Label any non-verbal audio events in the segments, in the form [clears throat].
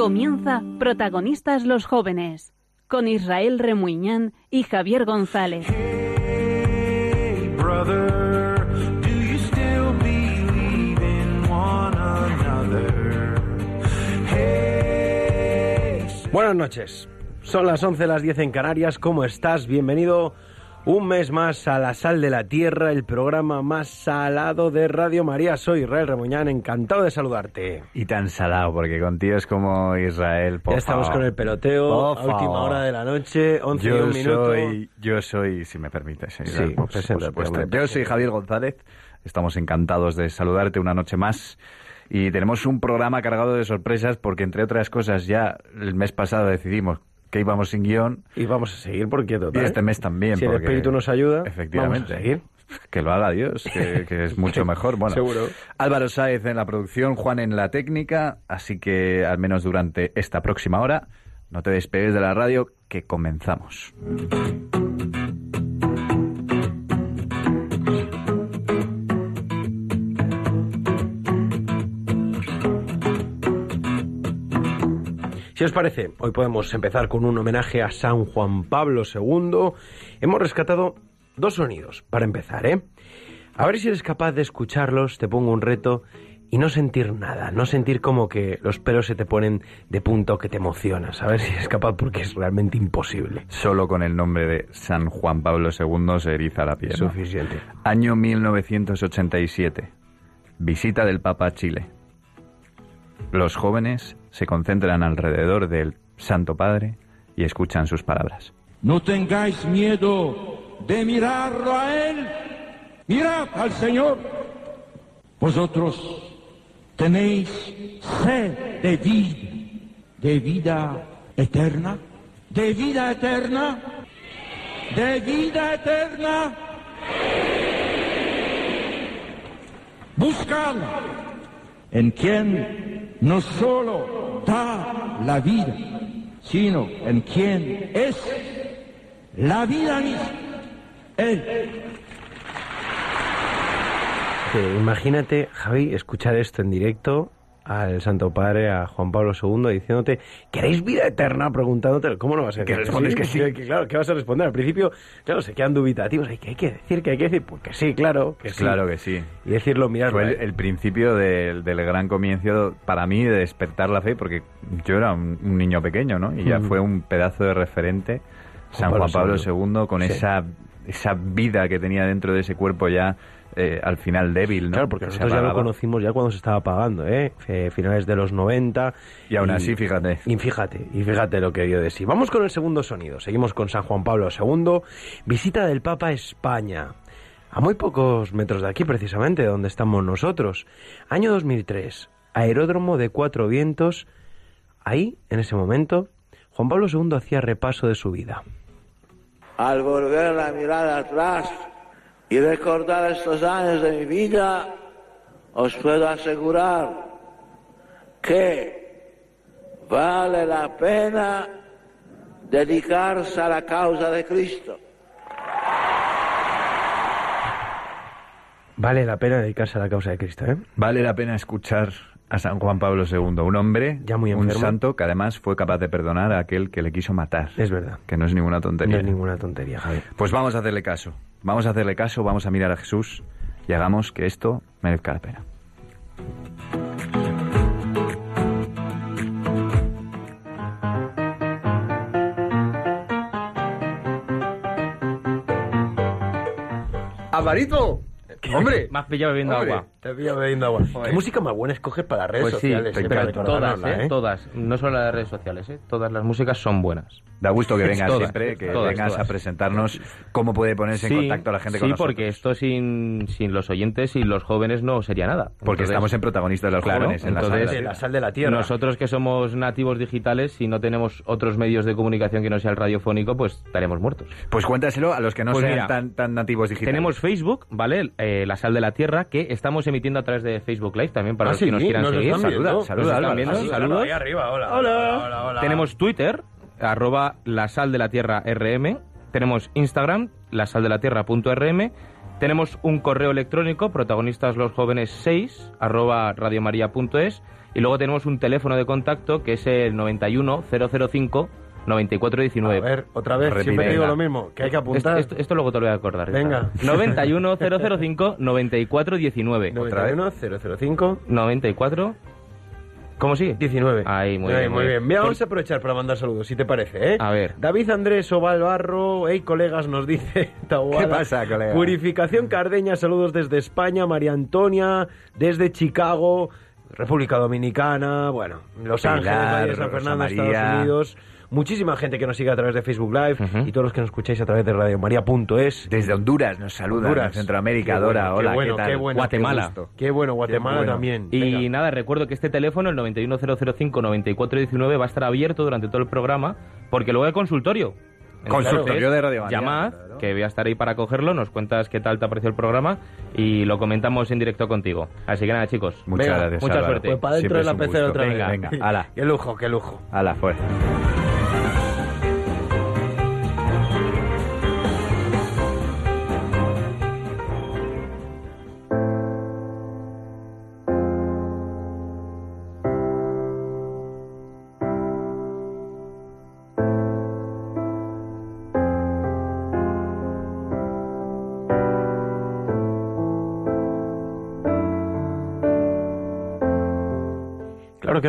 Comienza Protagonistas los Jóvenes, con Israel Remuñán y Javier González. Hey, brother, do you still believe in one another? Hey, Buenas noches. Son las 11, las 10 en Canarias. ¿Cómo estás? Bienvenido un mes más a La Sal de la Tierra, el programa más salado de Radio María. Soy Israel Remuñán, encantado de saludarte. Y tan salado, porque contigo es como Israel. Por ya estamos favor. con el peloteo, a última favor. hora de la noche, 11 y un minuto. soy, yo soy, si me permites, Israel, Sí, por, supuesto. Yo soy Javier González. Estamos encantados de saludarte una noche más. Y tenemos un programa cargado de sorpresas porque, entre otras cosas, ya el mes pasado decidimos que íbamos sin guion. Y vamos a seguir porque Y total. este mes también. Si el porque- espíritu nos ayuda, efectivamente. vamos a seguir. Que lo haga Dios, que, que es mucho [laughs] mejor. Bueno, Seguro. Álvaro Sáez en la producción, Juan en la técnica, así que al menos durante esta próxima hora no te despegues de la radio, que comenzamos. Si os parece, hoy podemos empezar con un homenaje a San Juan Pablo II. Hemos rescatado dos sonidos para empezar, ¿eh? A ver si eres capaz de escucharlos, te pongo un reto y no sentir nada, no sentir como que los pelos se te ponen de punto que te emocionas. A ver si eres capaz porque es realmente imposible. Solo con el nombre de San Juan Pablo II se eriza la piel. Suficiente. Año 1987. Visita del Papa a Chile. Los jóvenes se concentran alrededor del Santo Padre y escuchan sus palabras. No tengáis miedo de mirarlo a Él. Mirad al Señor. Vosotros tenéis sed de vida, de vida eterna, de vida eterna, de vida eterna. Buscadla en quien no solo da la vida, sino en quien es la vida misma. Él. Eh, imagínate, Javi, escuchar esto en directo al Santo Padre, a Juan Pablo II, diciéndote, ¿queréis vida eterna? Preguntándote, ¿cómo no vas a decir Que respondes que sí. claro, ¿qué vas a responder? Al principio, claro, se quedan dubitativos. Hay que, hay que decir, que hay que decir, pues que sí, claro, que sí. Claro que sí. Y decirlo, mirad, Fue el, el principio del, del gran comienzo para mí de despertar la fe, porque yo era un, un niño pequeño, ¿no? Y ya fue un pedazo de referente San Pablo Juan Pablo II. II con Sí. esa, esa vida que tenía dentro de ese cuerpo ya eh, al final débil, ¿no? Claro, porque nosotros ya lo conocimos ya cuando se estaba apagando, ¿eh? Finales de los 90. Y aún así, fíjate. Y fíjate, y fíjate lo que dio de sí. Vamos con el segundo sonido. Seguimos con San Juan Pablo II. Visita del Papa a España. A muy pocos metros de aquí, precisamente, donde estamos nosotros. Año 2003. Aeródromo de Cuatro Vientos. Ahí, en ese momento, Juan Pablo II hacía repaso de su vida. Al volver la mirada atrás y recordar estos años de mi vida, os puedo asegurar que vale la pena dedicarse a la causa de Cristo. Vale la pena dedicarse a la causa de Cristo, ¿eh? Vale la pena escuchar a San Juan Pablo II, un hombre, Ya muy un santo que además fue capaz de perdonar a aquel que le quiso matar. Es verdad. Que no es ninguna No tontería. es ninguna tontería, Javi. Pues vamos a hacerle caso. Vamos a hacerle caso, vamos a mirar a Jesús y hagamos que esto merezca la pena. ¡Alvarito! ¡Hombre! Has pillado bebiendo Hombre, agua. Te pillo bebiendo agua. ¿Qué música más buena escoges para las redes Pues sí, sociales? eh, pero todas, recordarla, ¿eh? Todas. No solo las redes sociales, ¿eh? Todas las músicas son buenas. Da gusto que vengas Todas, siempre, que todas, vengas todas. a presentarnos cómo puede ponerse en contacto la gente sí, con nosotros. porque esto sin, sin los oyentes y los jóvenes no sería nada. Porque Entonces, estamos en protagonistas de los Claro, jóvenes, en la entonces, sala. De la sal de la tierra. Nosotros que somos nativos digitales, si no tenemos otros medios de comunicación que no sea el radiofónico, pues estaremos muertos. Pues cuéntaselo a los que no Pues sean mira, tan, tan nativos digitales. Tenemos Facebook, ¿vale? Eh, la Sal de la Tierra, que estamos emitiendo a través de Facebook Live también para Ah, los sí, que nos quieran nos seguir. Saluda, están Alba. viendo, Saluda, saludos. ahí arriba, hola, Hola. hola, hola, hola. Tenemos Twitter, arroba la sal de la tierra RM. Tenemos Instagram, la sal de la tierra.rm. Tenemos un correo electrónico, protagonistas los jóvenes 6, arroba radiomaria.es. Y luego tenemos un teléfono de contacto que es el 91 005 9419. A ver, otra vez, Repite. siempre digo Venga. lo mismo, que hay que Esto, apuntar. esto- esto luego te lo voy a acordar. Venga. 91 005 9419. 91 005 94. ¿Cómo sigue? 19. Ahí, muy Ahí, bien. muy bien. Mira, Por- vamos a aprovechar para mandar saludos, si te parece, ¿eh? A ver. David Andrés Oval Barro, hey colegas, nos dice [laughs] Taboada. ¿Qué pasa, colega? Purificación Cardeña, saludos desde España, María Antonia, desde Chicago, República Dominicana, bueno, Los Pilar, Ángeles, de San Fernando, María. Estados Unidos. Muchísima gente que nos sigue a través de Facebook Live y todos los que nos escucháis a través de radiomaria.es. Desde Honduras nos saludan, Honduras. en Centroamérica, Qué Dora, bueno, hola, qué bueno, ¿qué tal? qué bueno, Guatemala. Qué, bueno, Guatemala bueno. también. Y Venga. nada, recuerdo que este teléfono, el 91005-9419, va a estar abierto durante todo el programa porque luego hay consultorio. Consultorio de Radio María, Llamad, claro. que voy a estar ahí para cogerlo, nos cuentas qué tal te ha parecido el programa y lo comentamos en directo contigo. Así que nada, chicos. Muchas Venga, gracias, mucha Álvaro. suerte. Pues para dentro Siempre de la gusto. otra vez. Venga, venga, ala, Qué lujo, qué lujo. ala, fuera.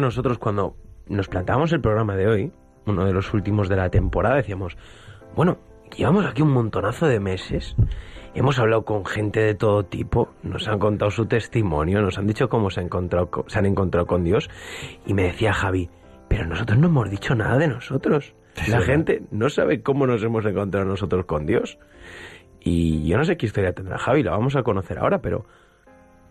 Que nosotros cuando nos plantábamos el programa de hoy, uno de los últimos de la temporada, decíamos, bueno, llevamos aquí un montonazo de meses, hemos hablado con gente de todo tipo, nos han contado su testimonio, nos han dicho cómo se, ha encontrado, co- se han encontrado con Dios, y me decía Javi, pero nosotros no hemos dicho nada de nosotros. La gente no sabe cómo nos hemos encontrado nosotros con Dios. Y yo no sé qué historia tendrá Javi, la vamos a conocer ahora, pero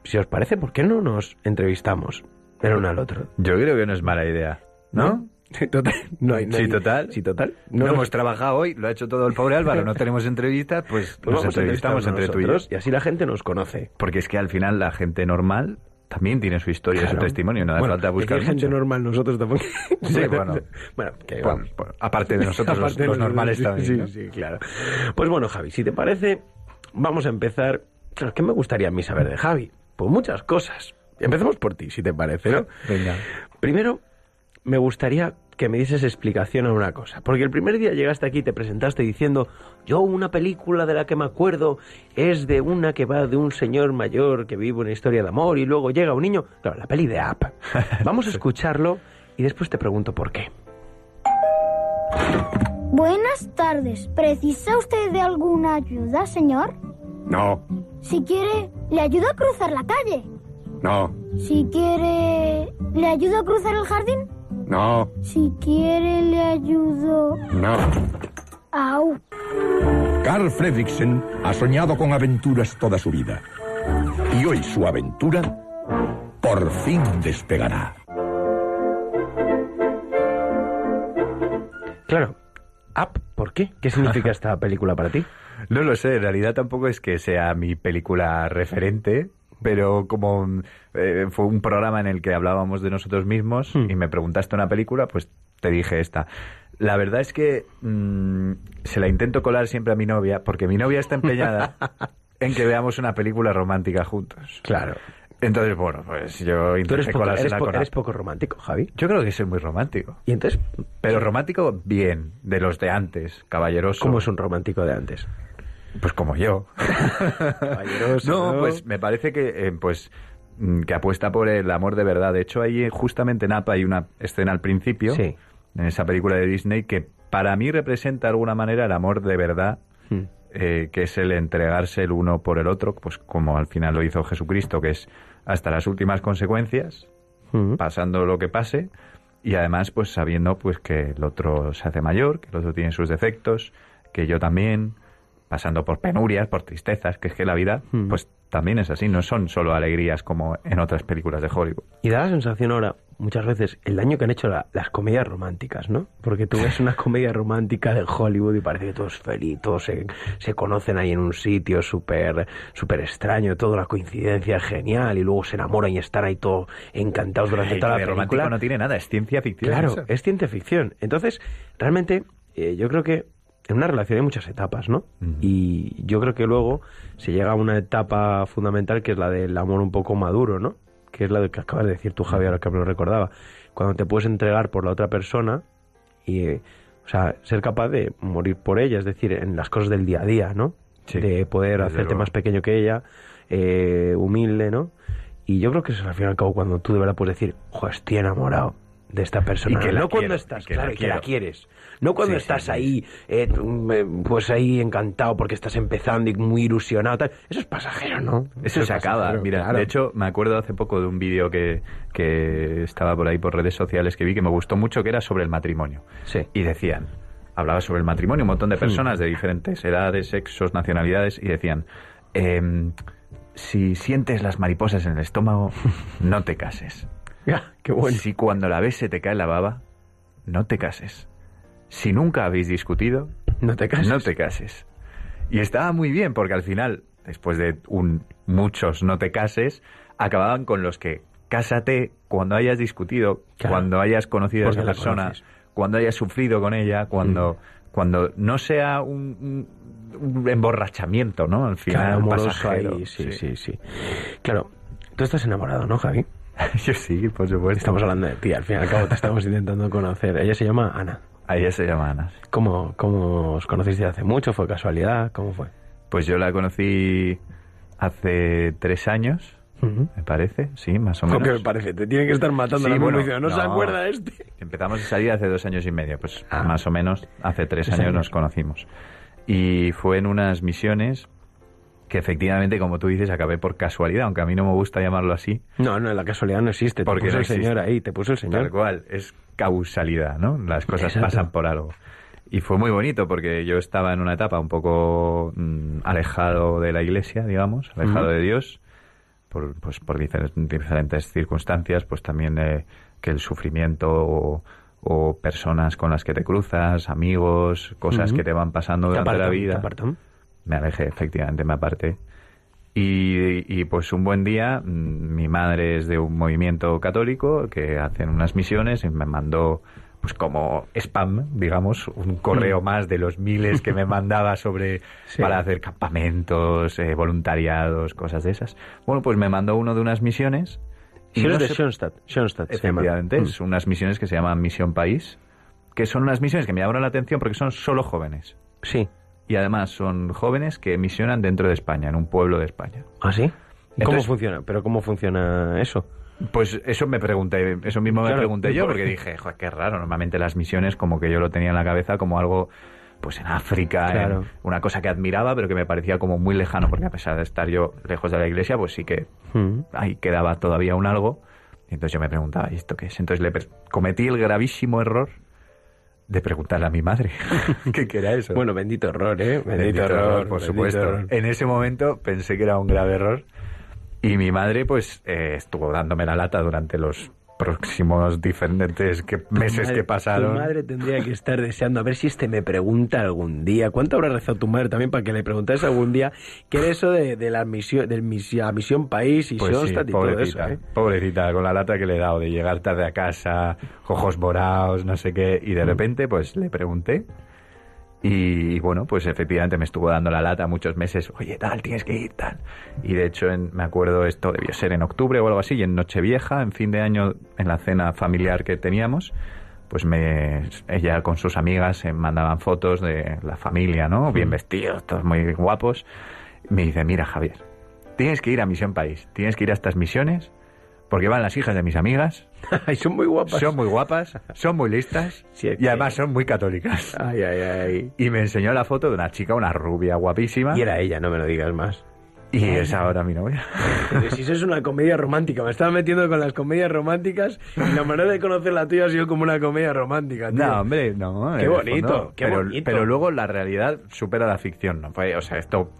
si os parece, ¿por qué no nos entrevistamos el uno al otro? Yo creo que no es mala idea, ¿no? Sí, total. No hay, no Sí, hay- total. Sí, total. No, hemos trabajado hoy, lo ha hecho todo el pobre Álvaro, no tenemos entrevista, pues, [laughs] pues nos a entrevistamos entre tú y yo. nosotros y así la gente nos conoce. Porque es que al final la gente normal también tiene su historia, Claro. su testimonio, no hace Bueno, falta buscar gente normal, nosotros tampoco. [laughs] Sí, [laughs] bueno. bueno, que Bueno, aparte de nosotros, los, de normales sí, también. Sí, ¿no? sí, claro. Pues bueno, Javi, si te parece, vamos a empezar. Claro, ¿qué me gustaría a mí saber de Javi? Pues muchas cosas. Empecemos por ti, si te parece, ¿no? Venga. Primero, me gustaría que me dieses explicación a una cosa. Porque el primer día llegaste aquí y te presentaste diciendo, yo una película de la que me acuerdo es de una que va de un señor mayor que vive una historia de amor y luego llega un niño. Claro, la peli de App. [laughs] Vamos a escucharlo y después te pregunto por qué. Buenas tardes. ¿Precisa usted de alguna ayuda, señor? No, Si quiere, le ayudo a cruzar la calle. No, Si quiere, le ayudo a cruzar el jardín. no, Si quiere, le ayudo. no. Au. Carl Fredricksen ha soñado con aventuras toda su vida. Y hoy su aventura por fin despegará. Claro, App, ¿por qué? ¿Qué significa [laughs] esta película para ti? No lo sé, en realidad tampoco es que sea mi película referente, pero como eh, fue un programa en el que hablábamos de nosotros mismos Hmm. y me preguntaste una película, pues te dije esta. La verdad es que mm, se la intento colar siempre a mi novia, porque mi novia está empeñada [laughs] en que veamos una película romántica juntos. Claro. Entonces, bueno, pues yo Tú eres poco, eres po- poco romántico, Javi. Yo creo que soy muy romántico. Y entonces, Pero romántico bien, de los de antes, caballeroso. ¿cómo es un romántico de antes? Pues como yo. No, ¿no? pues me parece que, eh, pues, mm, que apuesta por el amor de verdad. De hecho, ahí eh, justamente en APA hay una escena al principio, Sí. en esa película de Disney, que para mí representa de alguna manera el amor de verdad, Hmm. eh, que es el entregarse el uno por el otro, pues como al final lo hizo Jesucristo, que es hasta las últimas consecuencias, Mm. pasando lo que pase, y además pues sabiendo pues que el otro se hace mayor, que el otro tiene sus defectos, que yo también, pasando por penurias, por tristezas, que es que la vida, Mm. pues también es así, no son solo alegrías como en otras películas de Hollywood. Y da la sensación ahora, muchas veces, el daño que han hecho la- las comedias románticas, ¿no? Porque tú ves una comedia romántica de Hollywood y parece que todo es feliz, todos se, se conocen ahí en un sitio súper súper extraño, toda la coincidencia es genial y luego se enamoran y están ahí todos encantados durante El toda la romántico película. no tiene nada, es ciencia ficción. Claro, eso. es ciencia ficción. Entonces, realmente, eh, yo creo que en una relación hay muchas etapas, ¿no? Y yo creo que luego se llega a una etapa fundamental que es la del amor un poco maduro, ¿no? Que es la de que acabas de decir tú, Javier, ahora que me lo recordaba. Cuando te puedes entregar por la otra persona y, eh, o sea, ser capaz de morir por ella, es decir, en las cosas del día a día, ¿no? Sí, de poder hacerte luego. más pequeño que ella, eh, humilde, ¿no? Y yo creo que eso es al fin y al cabo cuando tú de verdad puedes decir, joder, estoy enamorado de esta persona. Y que no cuando estás, que claro, la que la quieres. No cuando Sí, estás sí. ahí, eh, mm, pues ahí encantado porque estás empezando y muy ilusionado. Tal. Eso es pasajero, ¿no? Eso se acaba. Mira, claro. de hecho, me acuerdo hace poco de un vídeo que, que estaba por ahí por redes sociales que vi que me gustó mucho, que era sobre el matrimonio. Sí. Y decían, hablaba sobre el matrimonio, un montón de personas de diferentes edades, sexos, nacionalidades, y decían, em, si sientes las mariposas en el estómago, [laughs] no te cases. Ya, [laughs] qué bueno. Si cuando la ves se te cae la baba, no te cases. Si nunca habéis discutido, No te cases. no te cases. Y estaba muy bien porque al final, después de un muchos no te cases, acababan con los que cásate cuando hayas discutido, Claro. cuando hayas conocido a esa persona, conoces. cuando hayas sufrido con ella, cuando, cuando no sea un, un- un emborrachamiento, ¿no? Al final, Claro, amoroso pasajero. ahí, sí, sí, sí. Claro, tú estás enamorado, ¿no, Javi? [laughs] Yo sí, por supuesto. Estamos hablando de ti, al fin y al cabo te estamos intentando conocer. Ella se llama Ana. A ella se llama Ana. ¿Cómo, cómo os conocisteis hace mucho? ¿Fue casualidad? ¿Cómo fue? Pues yo la conocí hace tres años, Ujú. me parece, sí, más o ¿Cómo menos. que me parece? Te tienen que estar matando Sí, la bueno, bueno, no, se no. acuerda este. [laughs] Empezamos a salir hace dos años y medio, pues Ah. más o menos hace tres Tres años, años. nos conocimos. Y fue en unas misiones que efectivamente, como tú dices, acabé por casualidad, aunque a mí no me gusta llamarlo así, No, no, la casualidad no existe. Te Porque puso no el existe. señor ahí, te puso el tal señor. cual, es causalidad, ¿no? Las cosas Exacto. pasan por algo. Y fue muy bonito porque yo estaba en una etapa un poco mm, alejado de la iglesia, digamos, alejado de Dios, por, pues, por difer- diferentes circunstancias, pues también eh, que el sufrimiento o, o personas con las que te cruzas, amigos, cosas que te van pasando Te durante la vida te. Me alejé, efectivamente, me aparté. Y, y, pues un buen día, mm, mi madre es de un movimiento católico que hacen unas misiones y me mandó, pues como spam, digamos, un correo más de los miles que me mandaba sobre [laughs] Sí. para hacer campamentos, eh, voluntariados, cosas de esas. Bueno, pues me mandó uno de unas misiones. Si no eres de sé- Schoenstatt, Schoenstatt se llama. Efectivamente, Mm. es unas misiones que se llaman Misión País, que son unas misiones que me llamaron la atención porque son solo jóvenes. Sí. Y además son jóvenes que misionan dentro de España, en un pueblo de España. ¿Ah, sí? ¿Y ¿Cómo funciona? ¿Pero cómo funciona eso? Pues eso me pregunté, eso mismo me Claro, pregunté yo, ¿por porque dije, joder, qué raro, normalmente las misiones como que yo lo tenía en la cabeza como algo, pues en África, en Claro. una cosa que admiraba, pero que me parecía como muy lejano, porque a pesar de estar yo lejos de la iglesia, pues sí que Mm. ahí quedaba todavía un algo. Entonces yo me preguntaba, ¿y esto qué es? Entonces le cometí el gravísimo error de preguntarle a mi madre [laughs] qué era eso. Bueno, bendito error, ¿eh? Bendito, Bendito error, error, por bendito supuesto. error. En ese momento pensé que era un grave error y mi madre pues eh, estuvo dándome la lata durante los próximos diferentes que- meses Madre- que pasaron. Tu madre tendría que estar deseando a ver si este me pregunta algún día. ¿Cuánto habrá rezado tu madre también para que le preguntases algún día qué era eso de, de la misión, del misión, la misión país y Pues sí, y todo eso? pobrecita, ¿eh? pobrecita, con la lata que le he dado de llegar tarde a casa, ojos morados, no sé qué, y de repente pues le pregunté y bueno, pues efectivamente me estuvo dando la lata muchos meses, oye tal, tienes que ir tal. Y de hecho en- me acuerdo esto debió ser en octubre o algo así, y en Nochevieja, en fin de año, en la cena familiar que teníamos, pues me, ella con sus amigas se mandaban fotos de la familia, ¿no? Bien vestidos, todos muy guapos. Me dice, mira Javier, tienes que ir a Misión País, tienes que ir a estas misiones, porque van las hijas de mis amigas, [laughs] Ay, son muy guapas. son muy guapas, son muy listas Sí, y además son muy católicas. Ay, ay, ay. Y me enseñó la foto de una chica, una rubia guapísima. Y era ella, no me lo digas más. Y es ahora mi novia. Pero si eso es una comedia romántica, me estaba metiendo con las comedias románticas y la manera de conocer la tuya ha sido como una comedia romántica, tío. No, hombre, no. Qué bonito, fondo. qué pero, bonito. Pero luego la realidad supera la ficción, ¿no? O sea, esto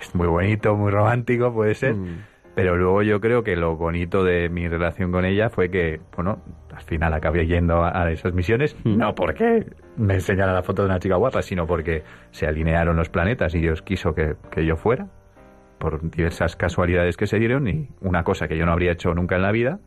es muy bonito, muy romántico, puede ser. Mm. Pero luego yo creo que lo bonito de mi relación con ella fue que, bueno, al final acabé yendo a, a esas misiones, Mm. no porque me enseñara la foto de una chica guapa, sino porque se alinearon los planetas y Dios quiso que, que yo fuera, por diversas casualidades que se dieron, y una cosa que yo no habría hecho nunca en la vida,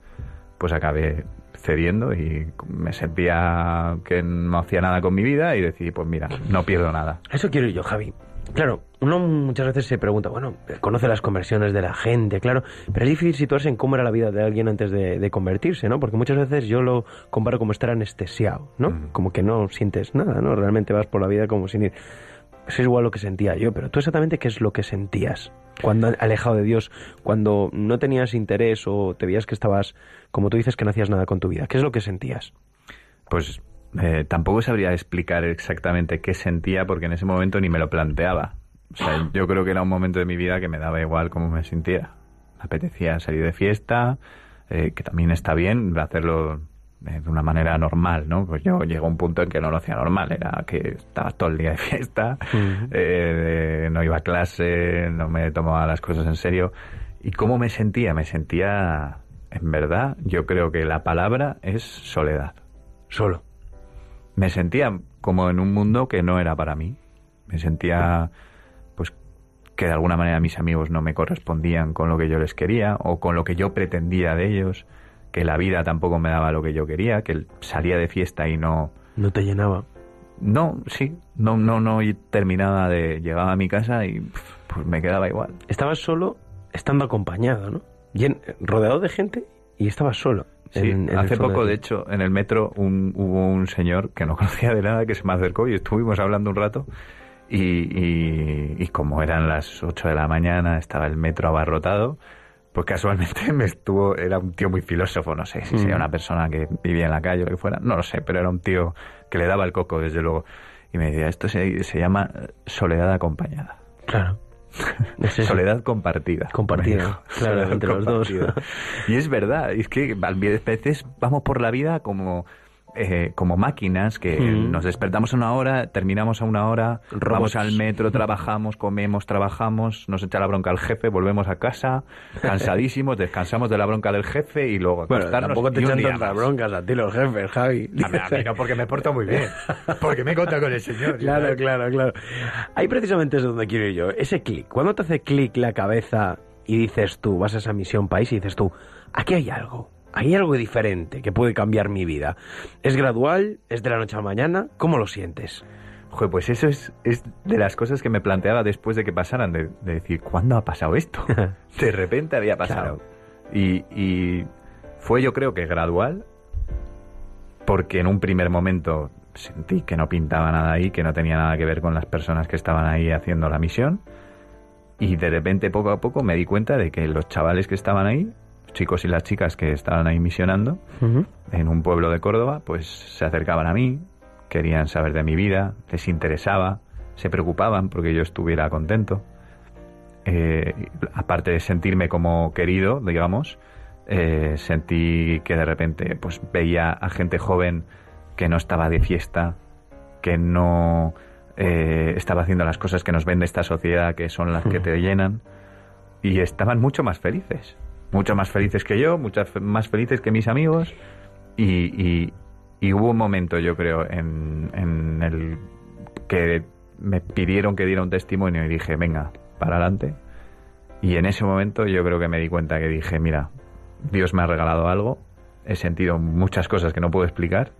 pues acabé cediendo y me sentía que no hacía nada con mi vida y decidí, pues mira, no pierdo nada. Eso quiero yo, Javi. Claro, uno muchas veces se pregunta, bueno, conoce las conversiones de la gente, claro, pero es difícil situarse en cómo era la vida de alguien antes de, de convertirse, ¿no? Porque muchas veces yo lo comparo como estar anestesiado, ¿no? Mm. Como que no sientes nada, ¿no? Realmente vas por la vida como sin ir. Eso es igual lo que sentía yo, pero tú exactamente qué es lo que sentías cuando alejado de Dios, cuando no tenías interés o te veías que estabas, como tú dices, que no hacías nada con tu vida. ¿Qué es lo que sentías? Pues eh, tampoco sabría explicar exactamente qué sentía porque en ese momento ni me lo planteaba. O sea, yo creo que era un momento de mi vida que me daba igual cómo me sintiera. Me apetecía salir de fiesta, eh, que también está bien hacerlo eh, de una manera normal, ¿no? Pues yo llegó a un punto en que no lo hacía normal, era que estaba todo el día de fiesta, eh, no iba a clase, no me tomaba las cosas en serio. ¿Y cómo me sentía? Me sentía, en verdad, yo creo que la palabra es soledad. Solo. Me sentía como en un mundo que no era para mí. Me sentía, pues, que de alguna manera mis amigos no me correspondían con lo que yo les quería o con lo que yo pretendía de ellos, que la vida tampoco me daba lo que yo quería, que salía de fiesta y no, No te llenaba. no, sí, no, no, no terminaba de, llegaba a mi casa y pues me quedaba igual. Estabas solo estando acompañado, ¿no? Llen- rodeado de gente y estabas solo. Sí, en- en el hace poco, ti. de hecho, en el metro un- hubo un señor que no [laughs] conocía de nada que se me acercó y estuvimos hablando un rato. Y, y- y como eran las 8 de la mañana, estaba el metro abarrotado, pues casualmente [laughs] me estuvo, era un tío muy filósofo, no sé si Mm. sería una persona que vivía en la calle o lo que fuera, no lo sé, pero era un tío que le daba el coco, desde luego. Y me decía, esto se, se llama soledad acompañada. Claro. [laughs] Es. Soledad compartida. Compartida, claro, [laughs] entre los dos. Y es verdad, es que a veces vamos por la vida como, eh, como máquinas que Mm. nos despertamos a una hora, terminamos a una hora, Robots. vamos al metro, trabajamos, comemos, trabajamos, nos echa la bronca el jefe, volvemos a casa, cansadísimos, descansamos de la bronca del jefe y luego Bueno, acostarnos tampoco te echan tantas broncas a ti los jefes, Javi. A mí, a mí no, porque me porto muy bien. Porque me he contado con el señor. [laughs] Claro, claro, claro. Ahí precisamente es donde quiero ir yo. Ese clic. ¿Cuándo te hace clic la cabeza y dices tú, vas a esa misión país y dices tú, aquí hay algo? Hay algo diferente que puede cambiar mi vida. ¿Es gradual? ¿Es de la noche a la mañana? ¿Cómo lo sientes? Joder, pues eso es, es de las cosas que me planteaba después de que pasaran, de, de decir, ¿cuándo ha pasado esto? [laughs] de repente había pasado. Y, y fue yo creo que gradual, porque en un primer momento sentí que no pintaba nada ahí, que no tenía nada que ver con las personas que estaban ahí haciendo la misión. Y de repente, poco a poco, me di cuenta de que los chavales que estaban ahí, chicos y las chicas que estaban ahí misionando, en un pueblo de Córdoba, pues se acercaban a mí, querían saber de mi vida, les interesaba, se preocupaban porque yo estuviera contento. Eh, aparte de sentirme como querido, digamos, eh, sentí que de repente pues veía a gente joven que no estaba de fiesta, que no eh, estaba haciendo las cosas que nos vende esta sociedad, que son las que te llenan, y estaban mucho más felices, mucho más felices que yo, mucho fe- más felices que mis amigos, y, y- y hubo un momento, yo creo, en, en el que me pidieron que diera un testimonio y dije, venga, para adelante. Y en ese momento yo creo que me di cuenta que dije, mira, Dios me ha regalado algo, he sentido muchas cosas que no puedo explicar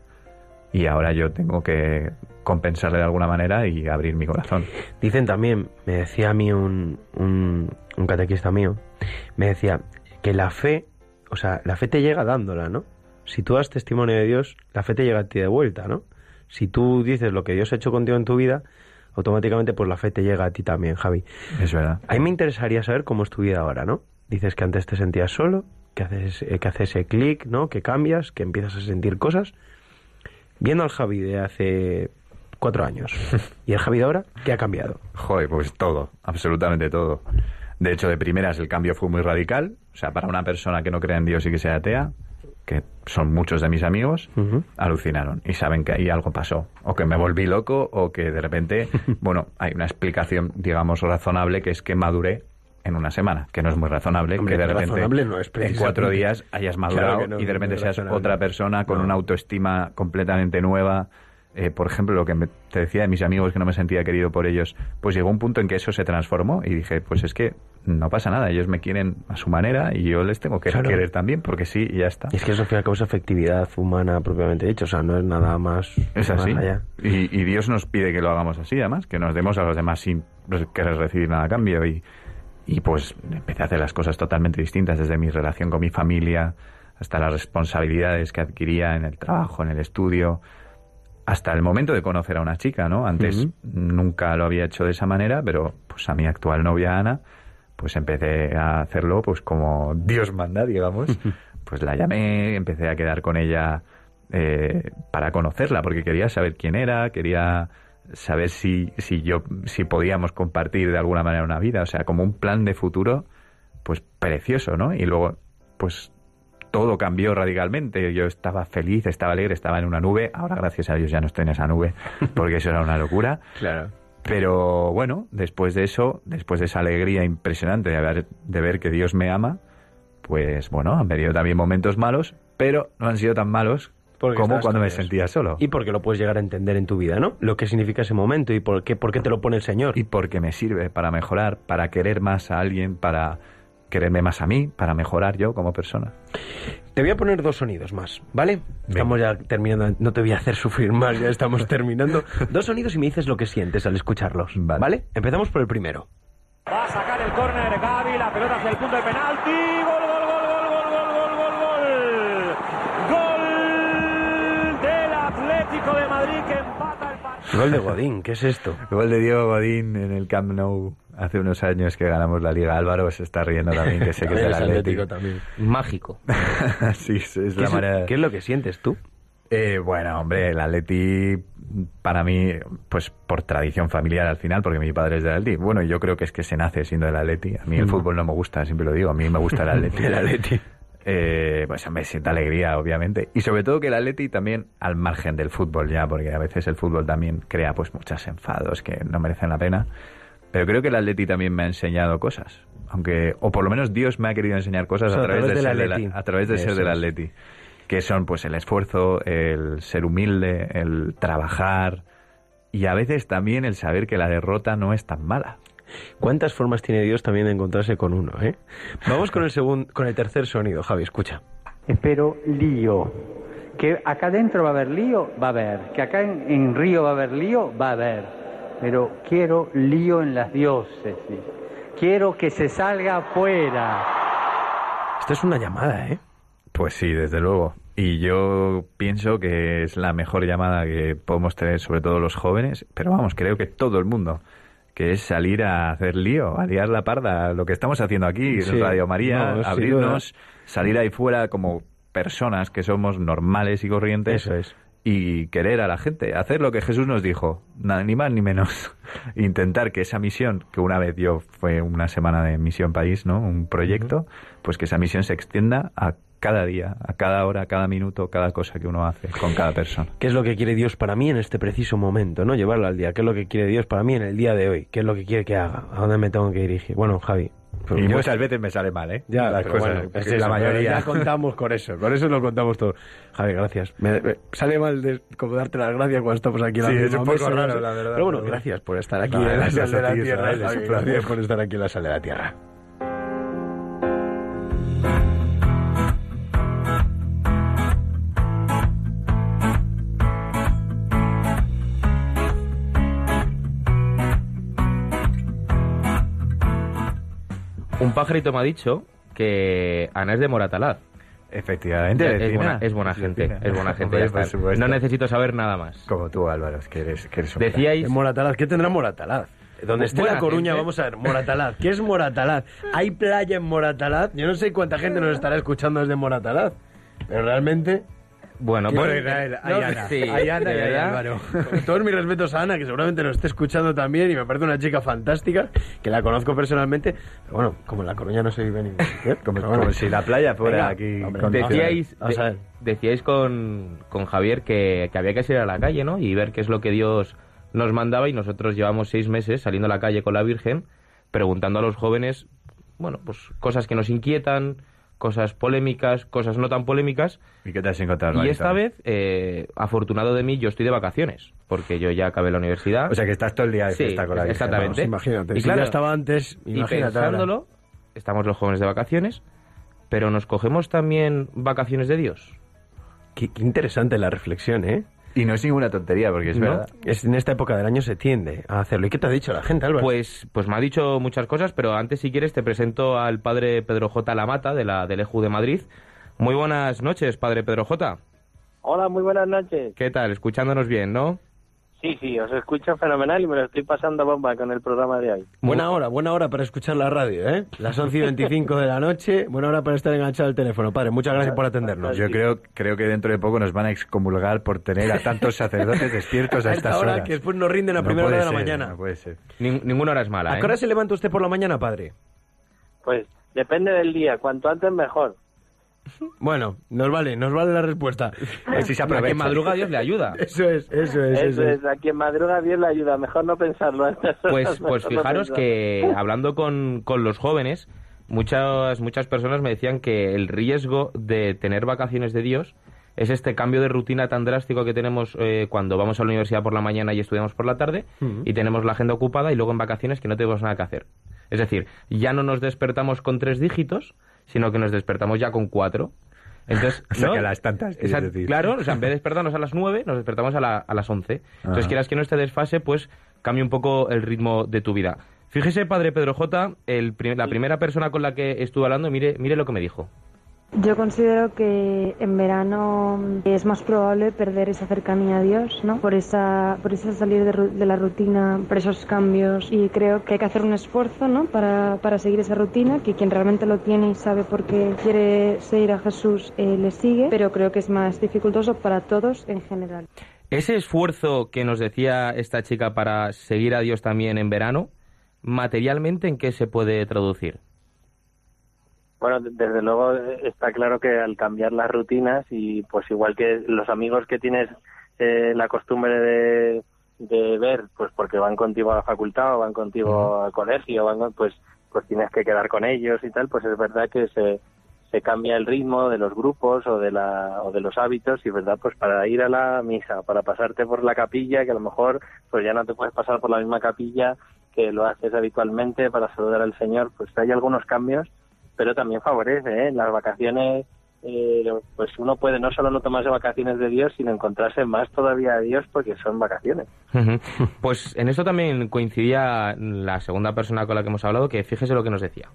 y ahora yo tengo que compensarle de alguna manera y abrir mi corazón. Dicen también, me decía a mí un, un, un catequista mío, me decía que la fe, o sea, la fe te llega dándola, ¿no? Si tú das testimonio de Dios, la fe te llega a ti de vuelta, ¿no? Si tú dices lo que Dios ha hecho contigo en tu vida, automáticamente pues la fe te llega a ti también, Javi. Es verdad. A mí me interesaría saber cómo es tu vida ahora, ¿no? Dices que antes te sentías solo, que haces, eh, que haces ese clic, ¿no? Que cambias, que empiezas a sentir cosas. Viendo al Javi de hace cuatro años [laughs] y el Javi de ahora, ¿qué ha cambiado? Joder, pues todo, absolutamente todo. De hecho, de primeras el cambio fue muy radical. O sea, para una persona que no cree en Dios y que sea atea, que son muchos de mis amigos, alucinaron y saben que ahí algo pasó. O que me volví loco o que de repente, [laughs] bueno, hay una explicación, digamos, razonable, que es que maduré en una semana, que no es muy razonable, Hombre, que de repente razonable no es en cuatro días hayas madurado Claro que no, y de repente no seas razonable. otra persona con una autoestima completamente nueva. Eh, por ejemplo, lo que me- te decía de mis amigos que no me sentía querido por ellos, pues llegó un punto en que eso se transformó y dije, pues es que no pasa nada, ellos me quieren a su manera y yo les tengo que Claro. querer también, porque sí, y ya está. Y es que eso al fin y al cabo es afectividad humana propiamente dicho, o sea, no es nada más. Es más así. allá. Y, y Dios nos pide que lo hagamos así, además, que nos demos a los demás sin querer recibir nada a cambio. Y, y pues empecé a hacer las cosas totalmente distintas, desde mi relación con mi familia hasta las responsabilidades que adquiría en el trabajo, en el estudio, hasta el momento de conocer a una chica, ¿no? Antes nunca lo había hecho de esa manera, pero pues a mi actual novia Ana, pues empecé a hacerlo pues como Dios manda, digamos. Pues la llamé, empecé a quedar con ella eh, para conocerla, porque quería saber quién era, quería saber si, si yo, si podíamos compartir de alguna manera una vida, o sea, como un plan de futuro, pues precioso, ¿no? Y luego, pues todo cambió radicalmente. Yo estaba feliz, estaba alegre, estaba en una nube. Ahora, gracias a Dios, ya no estoy en esa nube, [laughs] porque eso era una locura. Claro. Pero bueno, después de eso, después de esa alegría impresionante de, haber- de ver que Dios me ama, pues bueno, han venido también momentos malos, pero no han sido tan malos Porque como cuando me Dios. sentía solo. Y porque lo puedes llegar a entender en tu vida, ¿no? Lo que significa ese momento y por qué, por qué te lo pone el Señor. Y porque me sirve para mejorar, para querer más a alguien, para quererme más a mí, para mejorar yo como persona. Te voy a poner dos sonidos más, ¿vale? Estamos ya terminando, no te voy a hacer sufrir más, ya estamos terminando. [laughs] Dos sonidos y me dices lo que sientes al escucharlos, Vale. ¿vale? Empezamos por el primero. Va a sacar el córner Gaby, la pelota hacia el punto de penalti. Gol, gol, gol, gol, gol, gol, gol, gol, gol. Gol del Atlético de Madrid que empata. Gol de Godín, ¿qué es esto? Gol de Diego Godín en el Camp Nou hace unos años que ganamos la Liga. Álvaro se está riendo también, que sé que es del Atlético. también. Mágico. [laughs] sí, es es ¿Qué la es, manera... qué es lo que sientes tú? Eh, bueno, hombre, el Atleti para mí, pues por tradición familiar al final, porque mi padre es del Atleti. Bueno, yo creo que es que se nace siendo del Atleti. A mí el fútbol no me gusta, siempre lo digo. A mí me gusta el Atleti. El Atleti. [laughs] Eh, pues me siento alegría, obviamente. Y sobre todo que el Atleti también, al margen del fútbol ya, porque a veces el fútbol también crea pues muchos enfados que no merecen la pena. Pero creo que el Atleti también me ha enseñado cosas. Aunque, o por lo menos Dios me ha querido enseñar cosas O sea, a través, de, ser Atleti. a través de ser del. Atleti. Que son pues el esfuerzo, el ser humilde, el trabajar y a veces también el saber que la derrota no es tan mala. ¿Cuántas formas tiene Dios también de encontrarse con uno, eh? Vamos con el segundo, con el tercer sonido, Javi, escucha. Espero lío. Que acá dentro va a haber lío, va a haber. Que acá en, en Río va a haber lío, va a haber. Pero quiero lío en las diócesis. Quiero que se salga afuera. Esto es una llamada, ¿eh? Pues sí, desde luego. Y yo pienso que es la mejor llamada que podemos tener, sobre todo los jóvenes, pero vamos, creo que todo el mundo, que es salir a hacer lío, a liar la parda, lo que estamos haciendo aquí Sí. en Radio María, No, abrirnos, salir ahí fuera como personas que somos normales y corrientes. Eso es. Y querer a la gente, hacer lo que Jesús nos dijo, nada, ni más ni menos. [laughs] Intentar que esa misión, que una vez yo fue una semana de Misión País, ¿no? Un proyecto, pues que esa misión se extienda a cada día, a cada hora, a cada minuto, cada cosa que uno hace con cada persona. ¿Qué es lo que quiere Dios para mí en este preciso momento, no? Llevarlo al día. ¿Qué es lo que quiere Dios para mí en el día de hoy? ¿Qué es lo que quiere que haga? ¿A dónde me tengo que dirigir? Bueno, Javi. pues y muchas veces me sale mal, ¿eh? Ya, las pero cosas, bueno, es eso, la mayoría. Ya contamos con eso, con eso lo contamos todo. Javi, gracias. Me, me- sale mal de, como darte las gracias cuando estamos aquí en la Sí, es un poco mesa, raro, la verdad, Pero bueno, gracias por estar aquí en la gracias sal de la ti, tierra. Gracias por estar aquí en la sal de la tierra. Pajarito me ha dicho que Ana es de Moratalaz. Efectivamente, Es vecina. buena, es buena gente, vecina. es buena [laughs] gente. Hombre, ya por. No necesito saber nada más. Como tú, Álvaro, es que eres, que eres un Decíais, Moratalaz, ¿qué tendrá Moratalaz? Donde esté Buena La Coruña, gente. vamos a ver, Moratalaz. ¿Qué es Moratalaz? ¿Hay playa en Moratalaz? Yo no sé cuánta gente nos estará escuchando desde Moratalaz, pero realmente Bueno, Bueno, pues Israel, ahí Ana, sí, Ana y. Álvaro. Todos mis respetos a Ana, que seguramente nos esté escuchando también y me parece una chica fantástica, que la conozco personalmente. Pero bueno, como en La Coruña no se vive ni... ¿eh? [laughs] Como, si la playa fuera Venga, aquí. hombre, con- Decíais, Vamos a ver. de- decíais con, con Javier que, que había que salir a la calle, ¿no? Y ver qué es lo que Dios nos mandaba y nosotros llevamos seis meses saliendo a la calle con la Virgen, preguntando a los jóvenes, bueno, pues cosas que nos inquietan, cosas polémicas, cosas no tan polémicas. ¿Y qué te has encontrado? Y esta vez, eh, afortunado de mí, yo estoy de vacaciones, porque yo ya acabé la universidad. O sea que estás todo el día de Sí, fiesta con la Virgen, exactamente. vamos. Imagínate, Y si claro, ya estaba antes, y imagínate ahora. estamos los jóvenes de vacaciones, pero nos cogemos también vacaciones de Dios. Qué, qué interesante la reflexión, ¿eh? Y no es ninguna tontería, porque es ¿No? verdad. Es, en esta época del año se tiende a hacerlo. ¿Y qué te ha dicho la gente, Álvaro? Pues, pues me ha dicho muchas cosas, pero antes, si quieres, te presento al padre Pedro J. Lamata, de la del EJU de Madrid. Muy buenas noches, padre Pedro J. Hola, muy buenas noches. ¿Qué tal? Escuchándonos bien, ¿no? Sí, sí, os escucho fenomenal y me lo estoy pasando bomba con el programa de hoy. Buena hora, buena hora para escuchar la radio, ¿eh? Las 11 y 25 de la noche, buena hora para estar enganchado al teléfono. Padre, muchas gracias por atendernos. Yo creo, creo que dentro de poco nos van a excomulgar por tener a tantos sacerdotes despiertos a [laughs] A estas esta hora horas. que después nos rinden a No primera hora de la ser, mañana. No puede ser. Ning- ninguna hora es mala, ¿A ¿eh? qué hora se levanta usted por la mañana, padre? Pues depende del día, cuanto antes mejor. Bueno, nos vale, nos vale la respuesta. [laughs] Así se aprovecha. A quien madruga, Dios le ayuda. [laughs] Eso es, eso es, Eso, eso es. es, a quien madruga bien le ayuda, mejor no pensarlo. a estas horas, Pues, pues no fijaros que hablando con, con los jóvenes, muchas, muchas personas me decían que el riesgo de tener vacaciones de Dios es este cambio de rutina tan drástico que tenemos eh, cuando vamos a la universidad por la mañana y estudiamos por la tarde y tenemos la agenda ocupada y luego en vacaciones que no tenemos nada que hacer. Es decir, ya no nos despertamos con tres dígitos, sino que nos despertamos ya con cuatro. Entonces, [laughs] O sea, ¿no? que a las tantas, quieres Esa- decir. Claro, o sea, en vez de despertarnos a las 9, nos despertamos a, la- a las 11. Entonces, Ajá. quieras que no este desfase, pues cambie un poco el ritmo de tu vida. Fíjese, padre Pedro J, el la primera persona con la que estuve hablando, mire, mire lo que me dijo. Yo considero que en verano es más probable perder esa cercanía a Dios, ¿no? Por esa, por esa salir de, la rutina, por esos cambios. Y creo que hay que hacer un esfuerzo, ¿no? Para, para seguir esa rutina, que quien realmente lo tiene y sabe por qué quiere seguir a Jesús, eh, le sigue. Pero creo que es más dificultoso para todos en general. Ese esfuerzo que nos decía esta chica para seguir a Dios también en verano, materialmente, ¿en qué se puede traducir? Bueno, de- desde luego está claro que al cambiar las rutinas y pues igual que los amigos que tienes eh, la costumbre de, de ver, pues porque van contigo a la facultad o van contigo al colegio, van con- pues pues tienes que quedar con ellos y tal, pues es verdad que se, se cambia el ritmo de los grupos o de la o de los hábitos y verdad pues para ir a la misa, para pasarte por la capilla que a lo mejor pues ya no te puedes pasar por la misma capilla que lo haces habitualmente para saludar al Señor, pues hay algunos cambios pero también favorece, ¿eh? En las vacaciones, eh, pues uno puede no solo no tomarse vacaciones de Dios, sino encontrarse más todavía de Dios porque son vacaciones. Pues en esto también coincidía la segunda persona con la que hemos hablado, que fíjese lo que nos decía.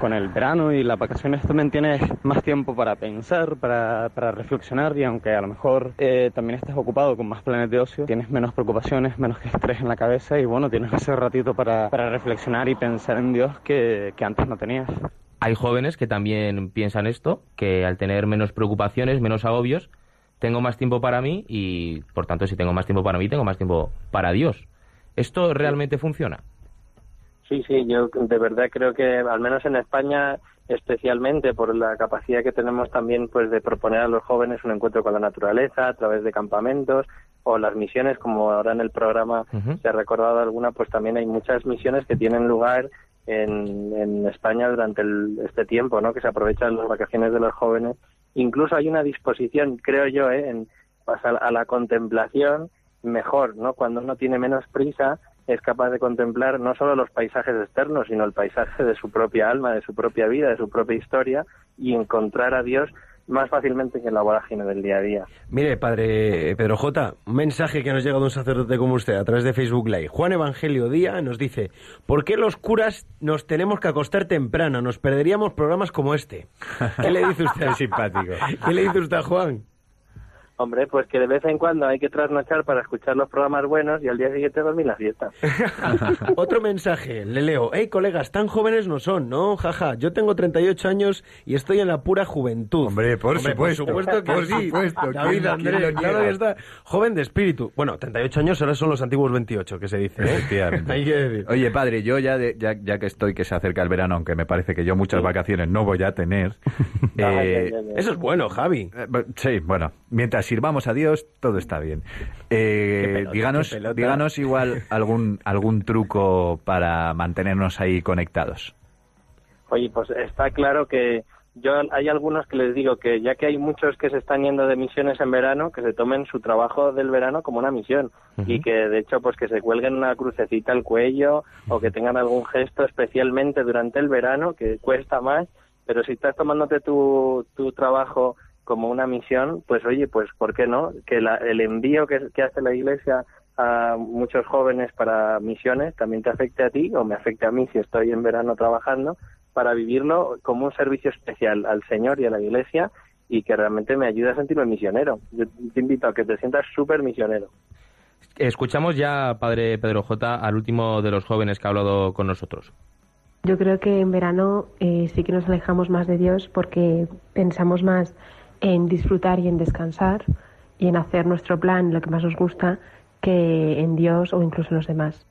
Con el verano y las vacaciones también tienes más tiempo para pensar, para, para reflexionar y aunque a lo mejor eh, también estés ocupado con más planes de ocio, tienes menos preocupaciones, menos estrés en la cabeza y bueno, tienes ese ratito para, para reflexionar y pensar en Dios que, que antes no tenías. Hay jóvenes que también piensan esto, que al tener menos preocupaciones, menos agobios, tengo más tiempo para mí y, por tanto, si tengo más tiempo para mí, tengo más tiempo para Dios. ¿Esto realmente funciona? Sí, sí, yo de verdad creo que al menos en España especialmente por la capacidad que tenemos también pues de proponer a los jóvenes un encuentro con la naturaleza a través de campamentos o las misiones como ahora en el programa se ha recordado alguna pues también hay muchas misiones que tienen lugar en, en España durante el- este tiempo no que se aprovechan las vacaciones de los jóvenes. Incluso hay una disposición creo yo ¿eh? en pasar a la contemplación mejor no cuando uno tiene menos prisa es capaz de contemplar no solo los paisajes externos, sino el paisaje de su propia alma, de su propia vida, de su propia historia y encontrar a Dios más fácilmente que en la vorágine del día a día. Mire, padre Pedro J, un mensaje que nos llega de un sacerdote como usted a través de Facebook Live. Juan Evangelio Díaz nos dice, ¿por qué los curas nos tenemos que acostar temprano? Nos perderíamos programas como este. ¿Qué le dice usted? [laughs] Simpático. ¿Qué le dice usted a Juan? Hombre, pues que de vez en cuando hay que trasnochar para escuchar los programas buenos y al día siguiente dormir la fiesta. [laughs] Otro mensaje, le leo. Hey, colegas, tan jóvenes no son, ¿no? Jaja, yo tengo 38 años y estoy en la pura juventud. Hombre, por supuesto. Por supuesto que Por sí. supuesto, David ¿quién- Andrés, claro que está. Joven de espíritu. Bueno, 38 años ahora son los antiguos 28, que se dice. ¿eh? Efectivamente. [laughs] Hay que decir. Oye, padre, yo ya, de- ya, ya que estoy, que se acerca el verano, aunque me parece que yo muchas vacaciones no voy a tener. [laughs] eh, Eso es bueno, Javi. eh, sí, bueno, mientras sirvamos a Dios, todo está bien. Eh, pelota, díganos, díganos igual algún, algún truco para mantenernos ahí conectados. Oye, pues está claro que yo hay algunos que les digo que ya que hay muchos que se están yendo de misiones en verano, que se tomen su trabajo del verano como una misión y que de hecho pues que se cuelguen una crucecita al cuello o que tengan algún gesto especialmente durante el verano que cuesta más, pero si estás tomándote tu, tu trabajo como una misión, pues oye, pues ¿por qué no? Que la- el envío que, que hace la Iglesia a muchos jóvenes para misiones también te afecte a ti o me afecte a mí si estoy en verano trabajando para vivirlo como un servicio especial al Señor y a la Iglesia y que realmente me ayude a sentirme misionero. Yo te invito a que te sientas súper misionero. Escuchamos ya, padre Pedro J, al último de los jóvenes que ha hablado con nosotros. Yo creo que en verano eh, sí que nos alejamos más de Dios porque pensamos más en disfrutar y en descansar y en hacer nuestro plan, lo que más nos gusta, que en Dios o incluso en los demás.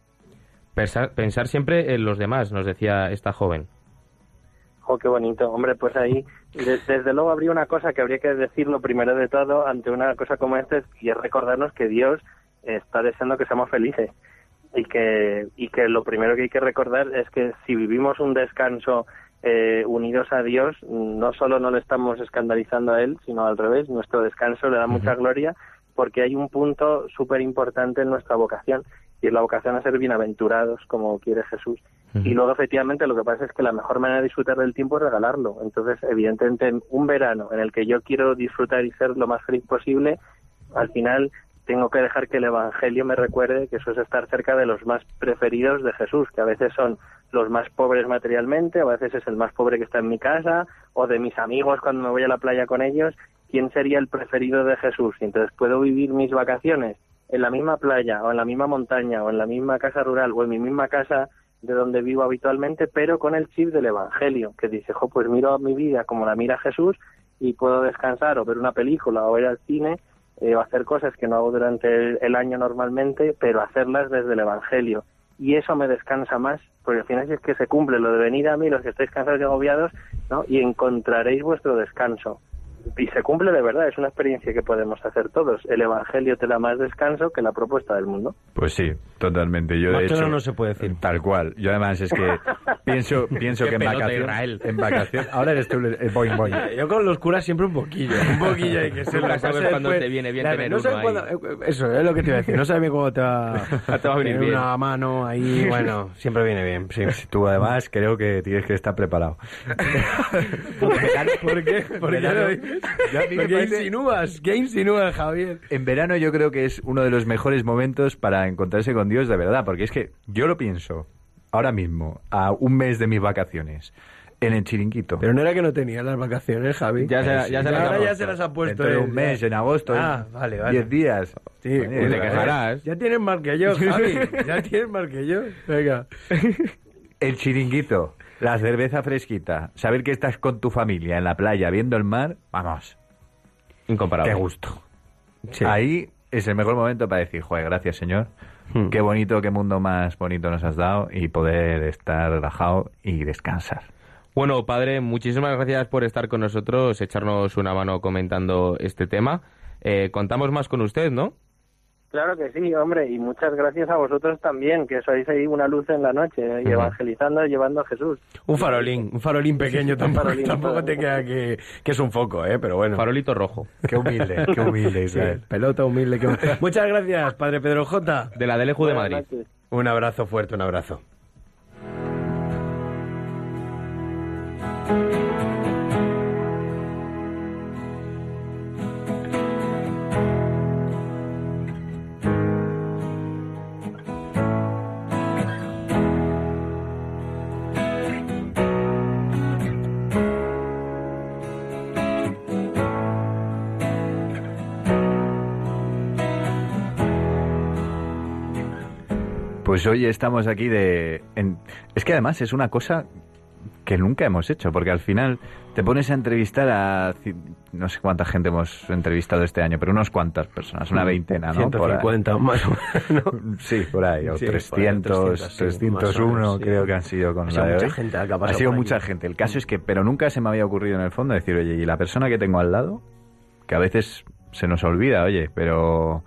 Pensar, pensar siempre en los demás, nos decía esta joven. Oh, qué bonito. Hombre, pues ahí, de- desde luego habría una cosa que habría que decirlo primero de todo ante una cosa como esta, y es recordarnos que Dios está deseando que seamos felices. Y que, y que lo primero que hay que recordar es que si vivimos un descanso eh, unidos a Dios, no solo no le estamos escandalizando a Él, sino al revés, nuestro descanso le da mucha gloria porque hay un punto súper importante en nuestra vocación y es la vocación a ser bienaventurados como quiere Jesús. Y luego, efectivamente, lo que pasa es que la mejor manera de disfrutar del tiempo es regalarlo. Entonces, evidentemente, en un verano en el que yo quiero disfrutar y ser lo más feliz posible, al final tengo que dejar que el Evangelio me recuerde que eso es estar cerca de los más preferidos de Jesús, que a veces son los más pobres materialmente, a veces es el más pobre que está en mi casa, o de mis amigos cuando me voy a la playa con ellos, ¿quién sería el preferido de Jesús? Entonces puedo vivir mis vacaciones en la misma playa, o en la misma montaña, o en la misma casa rural, o en mi misma casa de donde vivo habitualmente, pero con el chip del Evangelio, que dice, jo, pues miro mi vida como la mira Jesús y puedo descansar o ver una película o ir al cine eh, o hacer cosas que no hago durante el, el año normalmente, pero hacerlas desde el Evangelio. Y eso me descansa más, porque al final es que se cumple lo de venir a mí, los que estáis cansados y agobiados, ¿no? y encontraréis vuestro descanso. Y se cumple de verdad, es una experiencia que podemos hacer todos. El Evangelio te da más descanso que la propuesta del mundo. Pues sí, totalmente. Yo de hecho, no se puede decir. Tal cual. Yo además es que [laughs] pienso, pienso Qué que en vacaciones, Israel. en vacaciones. Ahora eres tú, el boing boing. [laughs] Yo con los curas siempre un poquillo, [laughs] un poquillo hay que ser Nunca la sabes cuándo te viene bien tener no uno cuándo- eh, Eso es lo que te iba a decir, no sabes bien cómo te va, Te va a venir bien. una mano ahí, bueno, siempre viene bien, sí. Tú además creo que tienes que estar preparado. ¿Por qué? ¿Por qué Verano- lo dices? Yo a mí me ¿Por qué parece- insinúas? ¿Qué insinúas, Javier? En verano yo creo que es uno de los mejores momentos para encontrarse con Dios de verdad, porque es que yo lo pienso ahora mismo, a un mes de mis vacaciones, en el chiringuito. Pero no era que no tenía las vacaciones, Javi. Ya se- ya se las ha Ahora ya puesto. se las ha puesto. Dentro de un ya. mes, en agosto, Ah, vale, vale. 10 días. Sí, pues, te quejarás. Ya tienes más que yo, [laughs] Javi. Ya tienes más que yo. Venga. [laughs] El chiringuito, la cerveza fresquita, saber que estás con tu familia en la playa viendo el mar, vamos, Incomparable. qué gusto. Sí. Ahí es el mejor momento para decir, joder, gracias Señor, Hmm. qué bonito, qué mundo más bonito nos has dado y poder estar relajado y descansar. Bueno, padre, muchísimas gracias por estar con nosotros, echarnos una mano comentando este tema. Eh, contamos más con usted, ¿no? Claro que sí, hombre, y muchas gracias a vosotros también, que sois ahí una luz en la noche, ¿eh? y Ujú. evangelizando, llevando a Jesús. Un farolín, un farolín pequeño, [laughs] tampoco, farolín, tampoco te queda que, que es un foco, ¿eh? Pero bueno. Farolito rojo. Qué humilde, qué humilde [laughs] Sí, Israel. pelota humilde. que- [laughs] Muchas gracias, Padre Pedro J. De la DLJ de Buenas Madrid. Un abrazo fuerte, un abrazo. Pues hoy estamos aquí de... en- Es que además es una cosa que nunca hemos hecho, porque al final te pones a entrevistar a... No sé cuánta gente hemos entrevistado este año, pero unas cuantas personas, una veintena, ¿no? Por ahí. 150 o más. [laughs] Sí, por ahí, o Sí, por ahí, 300, 300, sí, 301 más o menos, sí. creo que han sido con Ha la de mucha hoy. gente la que ha sido por mucha gente. El caso es que, pero nunca se me había ocurrido en el fondo decir, oye, y la persona que tengo al lado, que a veces se nos olvida, oye, pero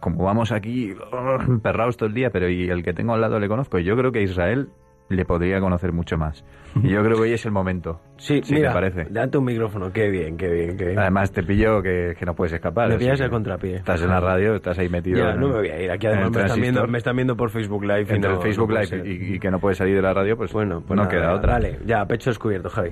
como vamos aquí [laughs] perrados todo el día, pero y el que tengo al lado le conozco, yo creo que a Israel le podría conocer mucho más. Y yo creo que hoy es el momento. Sí, si mira, te parece. date un micrófono, qué bien, qué bien, qué bien. Además te pillo que, que no puedes escapar. Me pillas a contrapié. Estás en la radio, estás ahí metido. Ya, en- no me voy a ir. Aquí además el me están, viendo, transistor. me están viendo por Facebook Live. y Entre no- el Facebook no Live y, y que no puedes salir de la radio, pues, Bueno, pues no nada, queda otra. Dale, ya, pecho descubierto, Javi.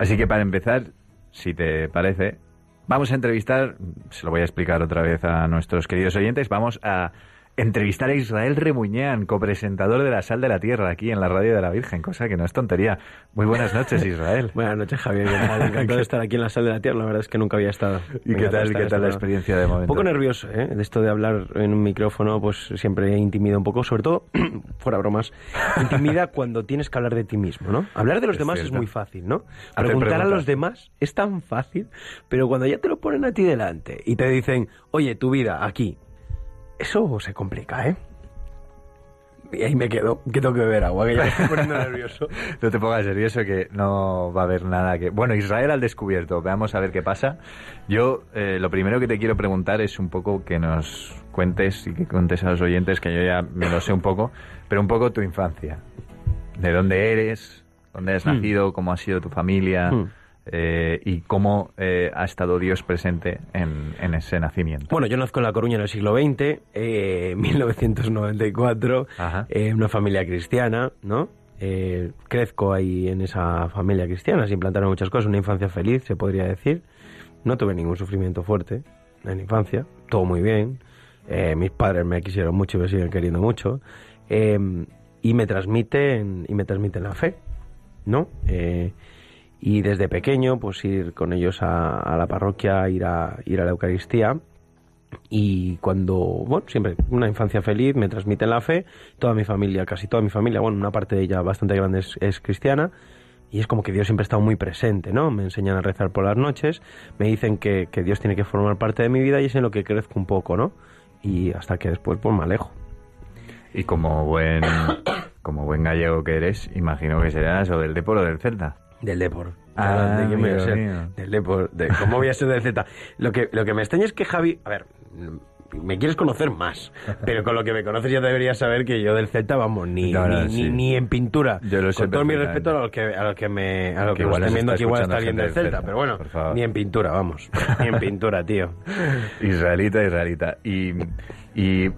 Así que para empezar, si te parece, vamos a entrevistar, se lo voy a explicar otra vez a nuestros queridos oyentes, vamos a entrevistar a Israel Remuñán, copresentador de La Sal de la Tierra, aquí en la Radio de la Virgen, cosa que no es tontería. Muy buenas noches, Israel. [laughs] Buenas noches, Javier. [laughs] Encantado de estar aquí en la sala de la tierra. La verdad es que nunca había estado. ¿Y qué tal, qué tal la experiencia de momento? Un poco nervioso, ¿eh? De esto de hablar en un micrófono, pues siempre intimida un poco, sobre todo, [clears throat] fuera bromas, intimida [laughs] cuando tienes que hablar de ti mismo, ¿no? Hablar de los Es demás cierto. es muy fácil, ¿no? Preguntar a los demás es tan fácil, pero cuando ya te lo ponen a ti delante y te dicen, oye, tu vida, aquí, eso se complica, ¿eh? Y ahí me quedo, que tengo que beber agua, que ya me estoy poniendo [laughs] nervioso. No te pongas nervioso que no va a haber nada que... Bueno, Israel al descubierto, veamos a ver qué pasa. Yo eh, lo primero que te quiero preguntar es un poco que nos cuentes y que cuentes a los oyentes, que yo ya me lo sé un poco, pero un poco tu infancia. ¿De dónde eres? ¿Dónde has Hmm. nacido? ¿Cómo ha sido tu familia? Hmm. Eh, y cómo eh, ha estado Dios presente en, en ese nacimiento. Bueno, yo nazco en La Coruña en el siglo XX, eh, [laughs] 1994, eh, una familia cristiana, ¿no? Eh, crezco ahí en esa familia cristiana, se implantaron muchas cosas, una infancia feliz, se podría decir. No tuve ningún sufrimiento fuerte en la infancia, todo muy bien. Eh, mis padres me quisieron mucho y me siguen queriendo mucho. Y me transmiten, y me transmiten la fe, ¿no? Y desde pequeño, pues ir con ellos a, la parroquia, ir a, ir a la Eucaristía. Y cuando, bueno, siempre una infancia feliz, me transmiten la fe, toda mi familia, casi toda mi familia, bueno, una parte de ella bastante grande es, es cristiana, y es como que Dios siempre ha estado muy presente, ¿no? Me enseñan a rezar por las noches, me dicen que, que Dios tiene que formar parte de mi vida y es en lo que crezco un poco, ¿no? Y hasta que después, pues me alejo. Y como buen, [coughs] como buen gallego que eres, imagino que serás o del Depor o del Celta. Del Depor. Ah, ¿De quién voy a ser? mío. Del Depor. De, ¿Cómo voy a ser del Z? Lo que, lo que me extraña es que Javi... A ver, me quieres conocer más, pero con lo que me conoces ya deberías saber que yo del Z, vamos, ni, ni, sí. ni, ni en pintura. Yo lo sé con todo mi respeto a los que, a los que me... A los Que que, igual viendo aquí, igual está alguien del Celta, pero bueno, ni en pintura, vamos. Ni en pintura, tío. [laughs] Israelita, israelita. Y, y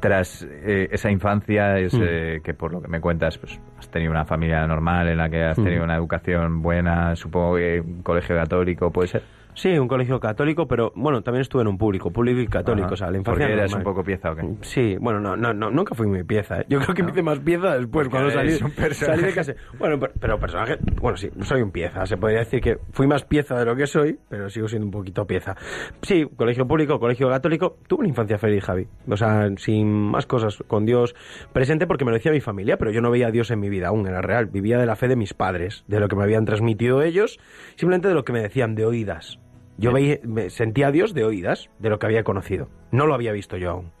tras eh, esa infancia, es, Mm. eh, que por lo que me cuentas, pues has tenido una familia normal en la que has Mm. tenido una educación buena, supongo que un colegio católico, ¿puede ser? Sí, un colegio católico, pero bueno, también estuve en un público, público y católico, Ajá. o sea, la infancia Porque eras un poco pieza o qué? Sí, bueno, no, no, no, nunca fui muy pieza. ¿eh? Yo creo que me hice más pieza después, Porque cuando salí, salí de casa. Bueno, pero, pero personaje, bueno, sí, soy un pieza. Se podría decir que fui más pieza de lo que soy, pero sigo siendo un poquito pieza. Sí, colegio público, colegio católico. Tuve una infancia feliz, Javi. O sea, sin más cosas, con Dios presente, porque me lo decía mi familia, pero yo no veía a Dios en mi vida aún, era real. Vivía de la fe de mis padres, de lo que me habían transmitido ellos, simplemente de lo que me decían de oídas. Yo veía, me sentía a Dios de oídas, de lo que había conocido. No lo había visto yo aún.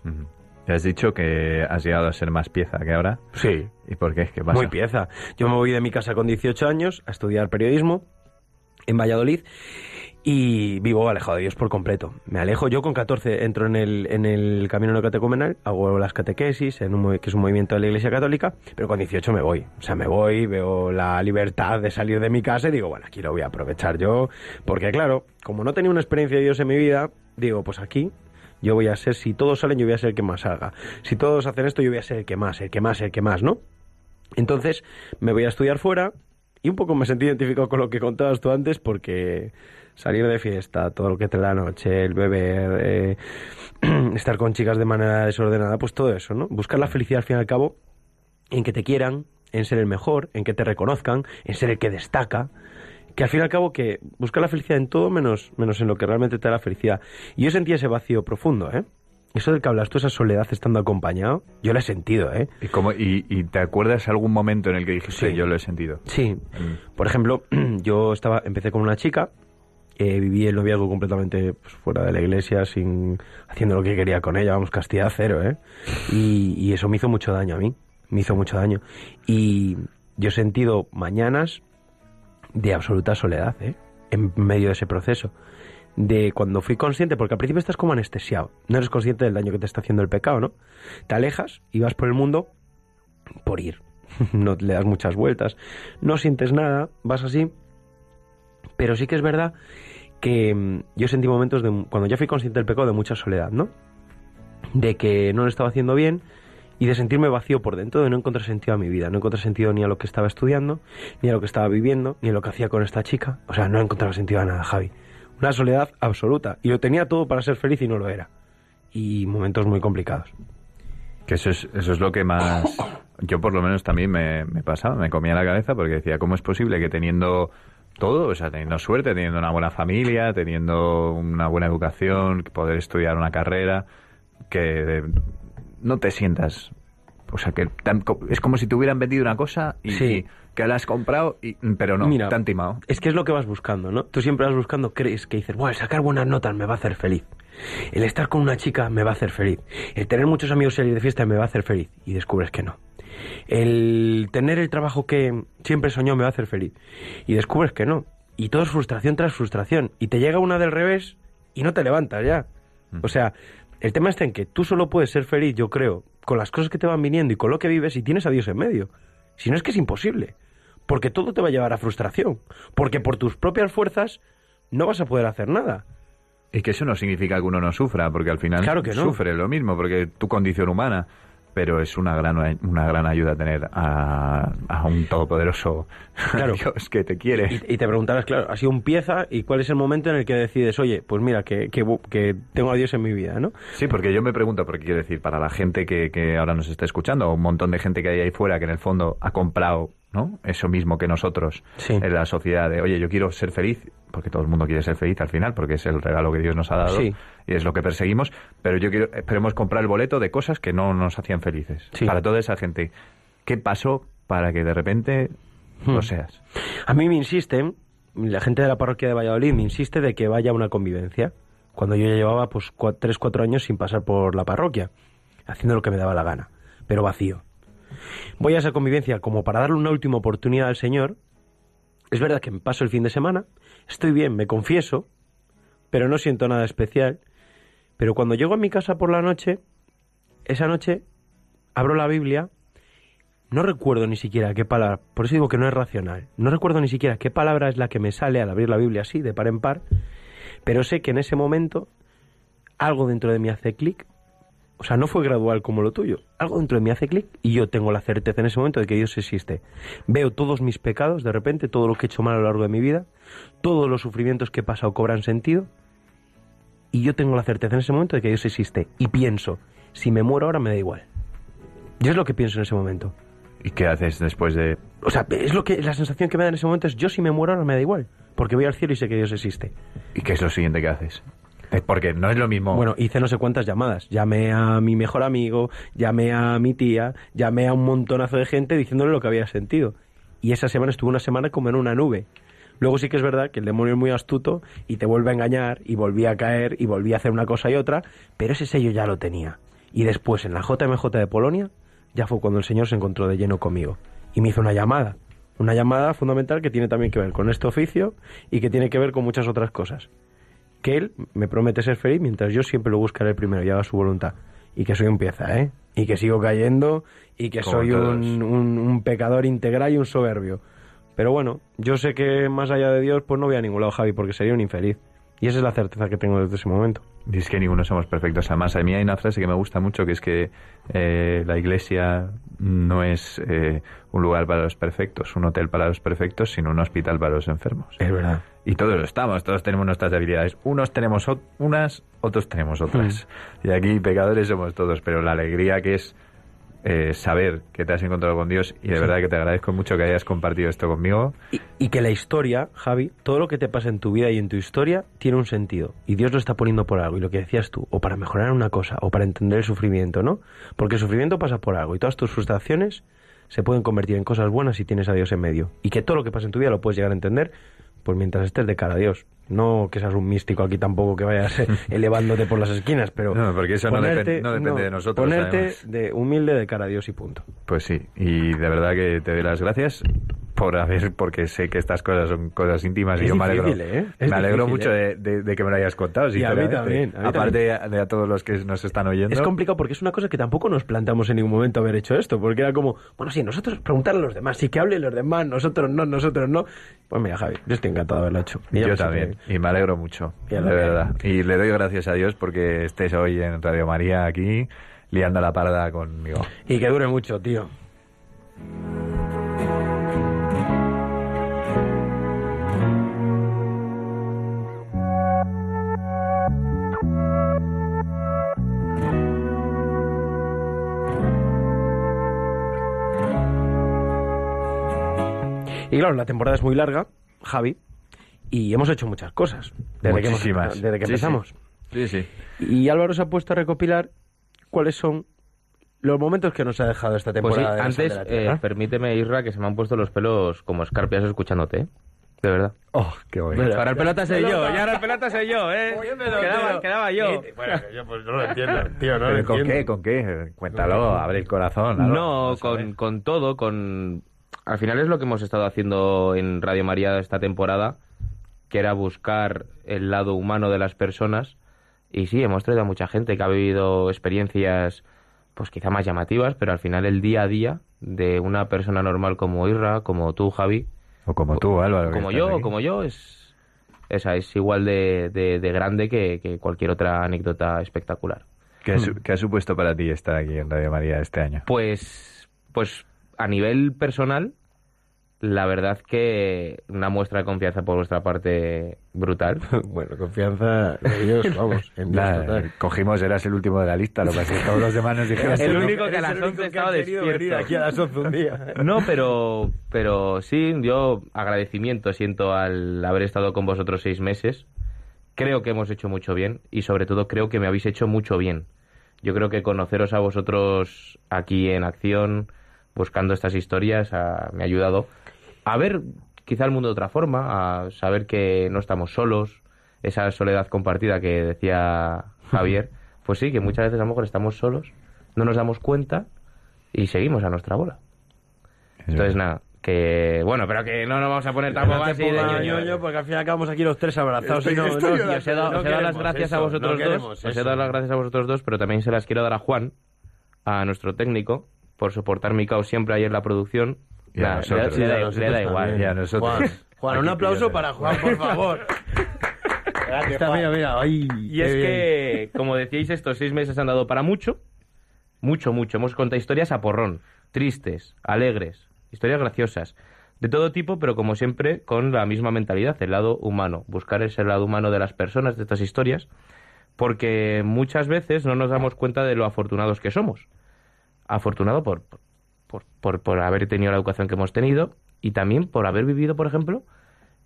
Ya has dicho que has llegado a ser más pieza que ahora. Sí. ¿Y por qué? ¿Qué pasa? Muy pieza. Yo me voy de mi casa con 18 años a estudiar periodismo en Valladolid y vivo alejado de Dios por completo. Me alejo, yo con 14 entro en el, en el camino no catecumenal, hago las catequesis, que es un movimiento de la Iglesia Católica, pero con 18 me voy. O sea, me voy, veo la libertad de salir de mi casa y digo, bueno, aquí lo voy a aprovechar yo, porque claro, como no tenía una experiencia de Dios en mi vida, digo, pues aquí yo voy a ser, si todos salen, yo voy a ser el que más haga. Si todos hacen esto, yo voy a ser el que más, el que más, el que más, ¿no? Entonces me voy a estudiar fuera Y un poco me sentí identificado con lo que contabas tú antes porque salir de fiesta, todo lo que te la noche, el beber, eh, [clears throat] estar con chicas de manera desordenada, pues todo eso, ¿no? Buscar la felicidad al fin y al cabo en que te quieran, en ser el mejor, en que te reconozcan, en ser el que destaca, que al fin y al cabo que buscar la felicidad en todo menos, menos en lo que realmente te da la felicidad. Y yo sentí ese vacío profundo, ¿eh? Eso del que hablas tú, esa soledad estando acompañado, yo lo he sentido, ¿eh? ¿Y, cómo- y, y te acuerdas algún momento en el que dijiste Sí. yo lo he sentido? Sí. Por ejemplo, [clears throat] yo estaba, empecé con una chica, eh, viví el noviazgo completamente pues, fuera de la iglesia, sin haciendo lo que quería con ella, vamos, castidad cero, ¿eh? Y, y eso me hizo mucho daño a mí, me hizo mucho daño. Y yo he sentido mañanas de absoluta soledad, ¿eh? En medio de ese proceso. De cuando fui consciente, porque al principio estás como anestesiado, no eres consciente del daño que te está haciendo el pecado, ¿no? Te alejas y vas por el mundo por ir. [laughs] no le das muchas vueltas, no sientes nada, vas así. Pero sí que es verdad que mm, yo sentí momentos de, cuando ya fui consciente del pecado, de mucha soledad, ¿no? De que no lo estaba haciendo bien y de sentirme vacío por dentro, de no encontrar sentido a mi vida. No encontré sentido ni a lo que estaba estudiando, ni a lo que estaba viviendo, ni a lo que hacía con esta chica. O sea, no encontraba sentido a nada, Javi. Una soledad absoluta. Y lo tenía todo para ser feliz y no lo era. Y momentos muy complicados. Que eso es, eso es lo que más... Yo por lo menos también me pasaba, me comía la cabeza porque decía, ¿cómo es posible que teniendo todo, o sea, teniendo suerte, teniendo una buena familia, teniendo una buena educación, poder estudiar una carrera, que no te sientas... O sea, que tan- es como si te hubieran vendido una cosa y, Sí. y que la has comprado, y, pero no, Mira, te han timado. Es que es lo que vas buscando, ¿no? Tú siempre vas buscando, crees que dices, bueno, el sacar buenas notas me va a hacer feliz. El estar con una chica me va a hacer feliz. El tener muchos amigos y salir de fiesta me va a hacer feliz. Y descubres que no. El tener el trabajo que siempre soñó me va a hacer feliz. Y descubres que no. Y todo es frustración tras frustración. Y te llega una del revés y no te levantas ya. O sea, el tema está en que tú solo puedes ser feliz, yo creo, con las cosas que te van viniendo y con lo que vives y tienes a Dios en medio. Si no es que es imposible. Porque todo te va a llevar a frustración. Porque por tus propias fuerzas no vas a poder hacer nada. Y que eso no significa que uno no sufra, porque al final Claro que no. sufre lo mismo, porque tu condición humana. Pero es una gran, una gran ayuda tener a, a un todopoderoso Claro. [laughs] Dios que te quiere. Y, y te preguntarás, claro, ha sido un pieza y cuál es el momento en el que decides, oye, pues mira, que, que, que tengo a Dios en mi vida, ¿no? Sí, porque yo me pregunto, porque quiero decir, para la gente que, que ahora nos está escuchando, o un montón de gente que hay ahí fuera que en el fondo ha comprado ¿no? eso mismo que nosotros en la sociedad de, oye, yo quiero ser feliz, porque todo el mundo quiere ser feliz al final, porque es el regalo que Dios nos ha dado Sí. y es lo que perseguimos, pero yo quiero, esperemos comprar el boleto de cosas que no nos hacían felices. Para toda esa gente, ¿qué pasó para que de repente Hmm. lo seas? A mí me insisten, la gente de la parroquia de Valladolid me insiste de que vaya a una convivencia, cuando yo ya llevaba pues cua- tres, cuatro años sin pasar por la parroquia, haciendo lo que me daba la gana, pero vacío. Voy a esa convivencia como para darle una última oportunidad al Señor. Es verdad que me paso el fin de semana, estoy bien, me confieso, pero no siento nada especial. Pero cuando llego a mi casa por la noche, esa noche abro la Biblia, no recuerdo ni siquiera qué palabra, por eso digo que no es racional, no recuerdo ni siquiera qué palabra es la que me sale al abrir la Biblia así, de par en par, pero sé que en ese momento algo dentro de mí hace clic, o sea, no fue gradual como lo tuyo, algo dentro de mí hace clic y yo tengo la certeza en ese momento de que Dios existe. Veo todos mis pecados, de repente, todo lo que he hecho mal a lo largo de mi vida, todos los sufrimientos que he pasado cobran sentido y yo tengo la certeza en ese momento de que Dios existe y pienso, si me muero ahora me da igual. Yo es lo que pienso en ese momento. ¿Y qué haces después de...? O sea, es lo que la sensación que me da en ese momento es yo si me muero ahora me da igual, porque voy al cielo y sé que Dios existe. ¿Y qué es lo siguiente que haces? [laughs] Porque no es lo mismo... Bueno, hice no sé cuántas llamadas. Llamé a mi mejor amigo, llamé a mi tía, llamé a un montonazo de gente diciéndole lo que había sentido. Y esa semana estuve una semana como en una nube. Luego sí que es verdad que el demonio es muy astuto y te vuelve a engañar y volví a caer y volví a hacer una cosa y otra, pero ese sello ya lo tenía. Y después en la JMJ de Polonia ya fue cuando el Señor se encontró de lleno conmigo y me hizo una llamada. Una llamada fundamental que tiene también que ver con este oficio y que tiene que ver con muchas otras cosas. Que Él me promete ser feliz mientras yo siempre lo buscaré primero y haga su voluntad. Y que soy un pieza, ¿eh? Y que sigo cayendo y que Como soy todos. un, un- un pecador integral y un soberbio. Pero bueno, yo sé que más allá de Dios, pues no voy a ningún lado, Javi, porque sería un infeliz. Y esa es la certeza que tengo desde ese momento. Y es que ninguno somos perfectos. Además, a mí hay una frase que me gusta mucho, que es que eh, la iglesia no es eh, un lugar para los perfectos, un hotel para los perfectos, sino un hospital para los enfermos. Es verdad. Y todos lo estamos, todos tenemos nuestras debilidades. Unos tenemos unas, otros tenemos otras. Y aquí pecadores somos todos, pero la alegría que es eh, saber que te has encontrado con Dios y de Sí. verdad que te agradezco mucho que hayas compartido esto conmigo. Y, y que la historia, Javi, todo lo que te pasa en tu vida y en tu historia tiene un sentido. Y Dios lo está poniendo por algo. Y lo que decías tú, o para mejorar una cosa, o para entender el sufrimiento, ¿no? Porque el sufrimiento pasa por algo. Y todas tus frustraciones se pueden convertir en cosas buenas si tienes a Dios en medio. Y que todo lo que pasa en tu vida lo puedes llegar a entender, pues mientras estés de cara a Dios. No que seas un místico aquí tampoco, que vayas eh, [laughs] elevándote por las esquinas, pero... No, porque eso no depen- no depende de nosotros, Ponerte además. de humilde de cara a Dios y punto. Pues sí, y de verdad que te doy las gracias por haber, porque sé que estas cosas son cosas íntimas y yo me alegro, ¿eh? Me alegro difícil, mucho ¿eh? de, de- de que me lo hayas contado. Y a mí también, a mí Aparte también. de a todos los que nos están oyendo. Es complicado porque es una cosa que tampoco nos planteamos en ningún momento haber hecho esto, porque era como, bueno, sí, nosotros preguntar a los demás, sí que hablen los demás, nosotros no, nosotros no. Pues mira, Javi, yo estoy encantado de haberlo hecho. Y Yo sé también, que- y me alegro mucho, de verdad. Y le doy gracias a Dios porque estés hoy en Radio María aquí, liando la parda conmigo. Y que dure mucho, tío. Y claro, la temporada es muy larga, Javi, y hemos hecho muchas cosas desde que, hemos- Muchísimas. desde que Sí, empezamos. Sí, sí. Y Álvaro se ha puesto a recopilar cuáles son los momentos que nos ha dejado esta Pues sí, temporada. de antes, de la Tierra. eh, permíteme, Isra, que se me han puesto los pelos como escarpias escuchándote, ¿eh? De verdad. Oh, qué bueno. Ahora el pelota soy yo, y ahora el pelota soy yo, ¿eh? Quedaba, quedaba yo. Bueno, yo pues no lo entiendo, [laughs] tío, no ¿Pero lo ¿Con entiendo. qué? ¿Con qué? Cuéntalo, abre el corazón. No, con, con todo, con... Al final es lo que hemos estado haciendo en Radio María esta temporada, que era buscar el lado humano de las personas. Y sí, hemos traído a mucha gente que ha vivido experiencias, pues quizá más llamativas, pero al final el día a día de una persona normal como Irra, como tú, Javi, O como tú, Álvaro. como yo, aquí. como yo, es, esa es igual de, de- de grande que, que cualquier otra anécdota espectacular. ¿Qué su- qué ha supuesto para ti estar aquí en Radio María este año? Pues, pues a nivel personal, la verdad que una muestra de confianza por vuestra parte brutal. [laughs] bueno, confianza de ellos, [laughs] vamos, en Dios Nada, total. cogimos, eras el último de la lista, lo que pasa es que todos los demás nos dijeron... [laughs] El "No". único que a las 11 estaba despierto. aquí a las 11 un día. No, pero, pero sí, yo agradecimiento siento al haber estado con vosotros seis meses. Creo que hemos hecho mucho bien y sobre todo creo que me habéis hecho mucho bien. Yo creo que conoceros a vosotros aquí en acción, buscando estas historias, ah, me ha ayudado a ver quizá el mundo de otra forma, a saber que no estamos solos, esa soledad compartida que decía Javier. [laughs] Pues sí, que muchas veces a lo mejor estamos solos, no nos damos cuenta y seguimos a nuestra bola. Entonces, nada, que bueno, pero que no nos vamos a poner tampoco así de ñoño. ñoño, porque al final acabamos aquí los tres abrazados Estoy- y no, estoy no- os he dado, no os he dado las gracias a vosotros no dos. queremos Os he eso. dado las gracias a vosotros dos, pero también se las quiero dar a Juan, a nuestro técnico, por soportar mi caos siempre ahí en la producción. Y a nosotros. le, da, nosotros le da igual. Y a nosotros. Juan, [laughs] Juan, un aplauso para Juan, por favor. [laughs] Está, mira, mira, ay, Y es que, como decíais, estos seis meses han dado para mucho, mucho, mucho. Hemos contado historias a porrón, tristes, alegres, historias graciosas, de todo tipo, pero como siempre con la misma mentalidad, el lado humano, buscar ese lado humano de las personas, de estas historias, porque muchas veces no nos damos cuenta de lo afortunados que somos. Afortunado por, por, por, por haber tenido la educación que hemos tenido y también por haber vivido, por ejemplo,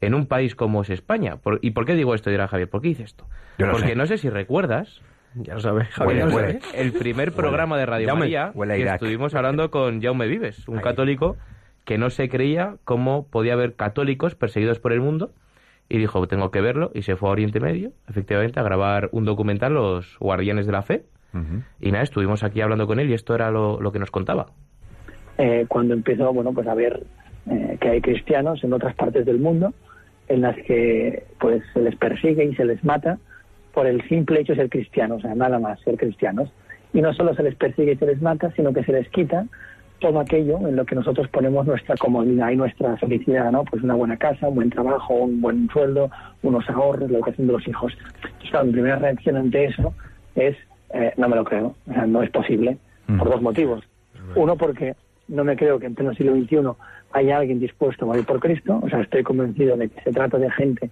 en un país como es España. Por- ¿Y por qué digo esto? Dirá Javier, ¿por qué dice esto? Yo Porque sé. no sé si recuerdas Ya lo sabes, Javier. Huele, huele. el primer programa de Radio Jaume, María que Irak. estuvimos hablando con Jaume Vives, un Ahí. católico que no se creía cómo podía haber católicos perseguidos por el mundo y dijo, tengo que verlo y se fue a Oriente Medio, efectivamente, a grabar un documental, Los Guardianes de la Fe. Y nada, estuvimos aquí hablando con él y esto era lo, lo que nos contaba. Eh, cuando empezó bueno pues a ver eh, que hay cristianos en otras partes del mundo en las que pues se les persigue y se les mata por el simple hecho de ser cristianos, o sea, nada más ser cristianos. Y no solo se les persigue y se les mata, sino que se les quita todo aquello en lo que nosotros ponemos nuestra comodidad y nuestra felicidad, ¿no? Pues una buena casa, un buen trabajo, un buen sueldo, unos ahorros, la educación de los hijos. Entonces, claro, mi primera reacción ante eso es, eh, no me lo creo, o sea, no es posible, por dos motivos. Uno, porque no me creo que en pleno siglo XXI haya alguien dispuesto a morir por Cristo, o sea, estoy convencido de que se trata de gente,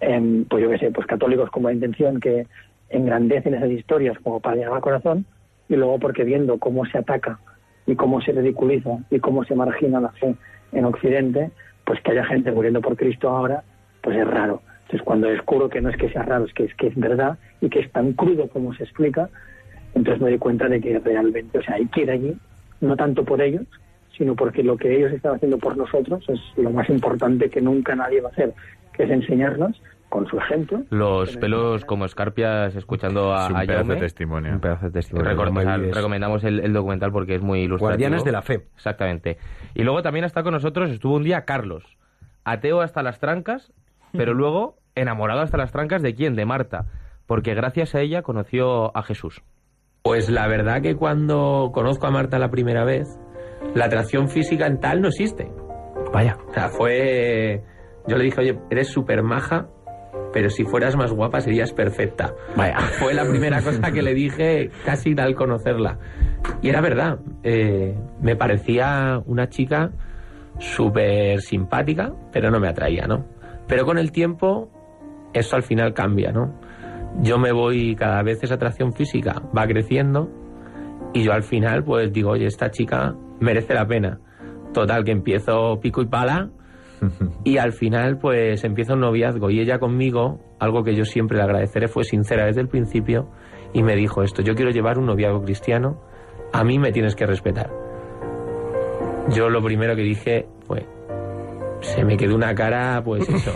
em, pues yo qué sé, pues católicos con buena intención que engrandecen esas historias como para llegar al corazón, y luego porque viendo cómo se ataca y cómo se ridiculiza y cómo se margina la fe en Occidente, pues que haya gente muriendo por Cristo ahora, pues es raro. Entonces cuando descubro que no es que sea raro, es que es que es verdad y que es tan crudo como se explica, entonces me doy cuenta de que realmente, o sea, hay que ir allí, no tanto por ellos, sino porque lo que ellos están haciendo por nosotros es lo más importante que nunca nadie va a hacer, que es enseñarnos con su ejemplo. Los pelos como escarpias escuchando a, Es un a pedazo de Jaume. testimonio. Un pedazo de testimonio. O sea, recomendamos el, el documental porque es muy ilustrativo. Guardianes de la fe. Exactamente. Y luego también está con nosotros, estuvo un día Carlos, ateo hasta las trancas, pero luego enamorado hasta las trancas de quién, de Marta, porque gracias a ella conoció a Jesús. Pues la verdad que cuando conozco a Marta la primera vez, la atracción física en tal no existe. Vaya. O sea, fue... Yo le dije, oye, eres súper maja, pero si fueras más guapa serías perfecta. Vaya. Fue la primera [laughs] cosa que le dije casi al conocerla. Y era verdad. eh, me parecía una chica súper simpática, pero no me atraía, ¿no? Pero con el tiempo, eso al final cambia, ¿no? Yo me voy, cada vez esa atracción física va creciendo y yo al final pues digo, oye, esta chica merece la pena. Total, que empiezo pico y pala [laughs] y al final pues empieza un noviazgo y ella conmigo, algo que yo siempre le agradeceré, fue sincera desde el principio y me dijo esto, yo quiero llevar un noviazgo cristiano, a mí me tienes que respetar. Yo lo primero que dije fue, se me quedó una cara, pues eso,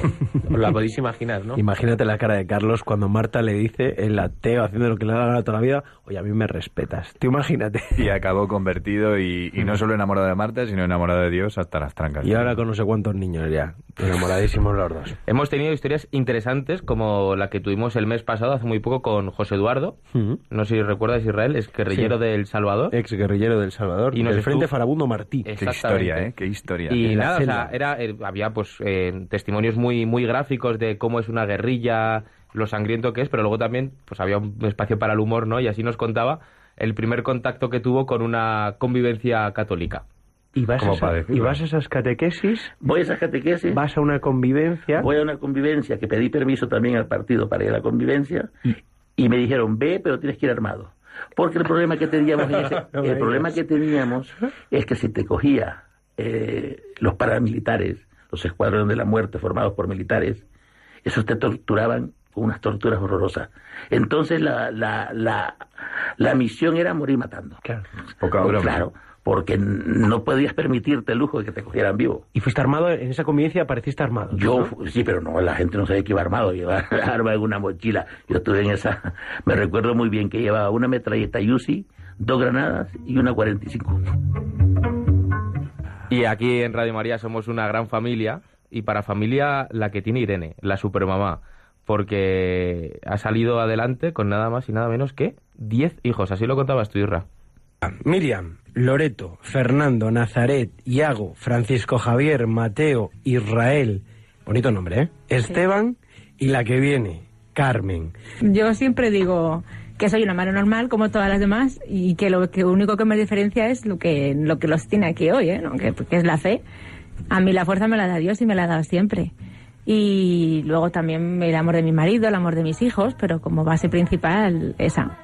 os la podéis imaginar, ¿no? Imagínate la cara de Carlos cuando Marta le dice, el ateo haciendo lo que le da la gana toda la vida, oye, a mí me respetas. Tú imagínate. Y acabó convertido y, y no solo enamorado de Marta, sino enamorado de Dios hasta las trancas. Y ahora con no sé cuántos niños ya, enamoradísimos los dos. Hemos tenido historias interesantes como la que tuvimos el mes pasado, hace muy poco, con José Eduardo. No sé si recuerdas Israel, es guerrillero Sí. del Salvador. Ex guerrillero del Salvador, Y nos del estuvo- Frente Farabundo Martí. Qué historia, ¿eh? Qué historia. Y nada, o sea, era, eh, había pues eh, testimonios muy, muy gráficos de cómo es una guerrilla, lo sangriento que es, pero luego también pues había un espacio para el humor, ¿no? Y así nos contaba el primer contacto que tuvo con una convivencia católica. ¿Y vas, a y vas a esas catequesis? Voy a esa catequesis. ¿Vas a una convivencia? Voy a una convivencia que pedí permiso también al partido para ir a la convivencia y me dijeron, ve, pero tienes que ir armado. Porque el problema que teníamos, en ese- [laughs] No me el problema que teníamos es que si te cogía eh, los paramilitares, los escuadrones de la muerte formados por militares, esos te torturaban con unas torturas horrorosas. Entonces la, la, la, la misión era morir matando. Poca Pues broma. Claro, porque no podías permitirte el lujo de que te cogieran vivo. ¿Y fuiste armado en esa convivencia? Apareciste armado. Yo, sí, pero no, la gente no sabía que iba armado, llevaba [laughs] arma en una mochila. Yo estuve en esa, [laughs] me recuerdo muy bien que llevaba una metralleta Uzi, dos granadas y una 45. Y aquí en Radio María somos una gran familia y para familia la que tiene Irene, la supermamá, porque ha salido adelante con nada más y nada menos que 10 hijos, así lo contabas tú, Irra. Miriam, Loreto, Fernando, Nazaret, Iago, Francisco Javier, Mateo, Israel. Bonito nombre, ¿eh? Esteban y la que viene, Carmen. Yo siempre digo que soy una madre normal como todas las demás y que lo que único que me diferencia es lo que lo que los tiene aquí hoy, ¿eh? ¿no? que, que es la fe. A mí la fuerza me la da Dios y me la ha dado siempre. Y luego también el amor de mi marido, el amor de mis hijos, pero como base principal esa.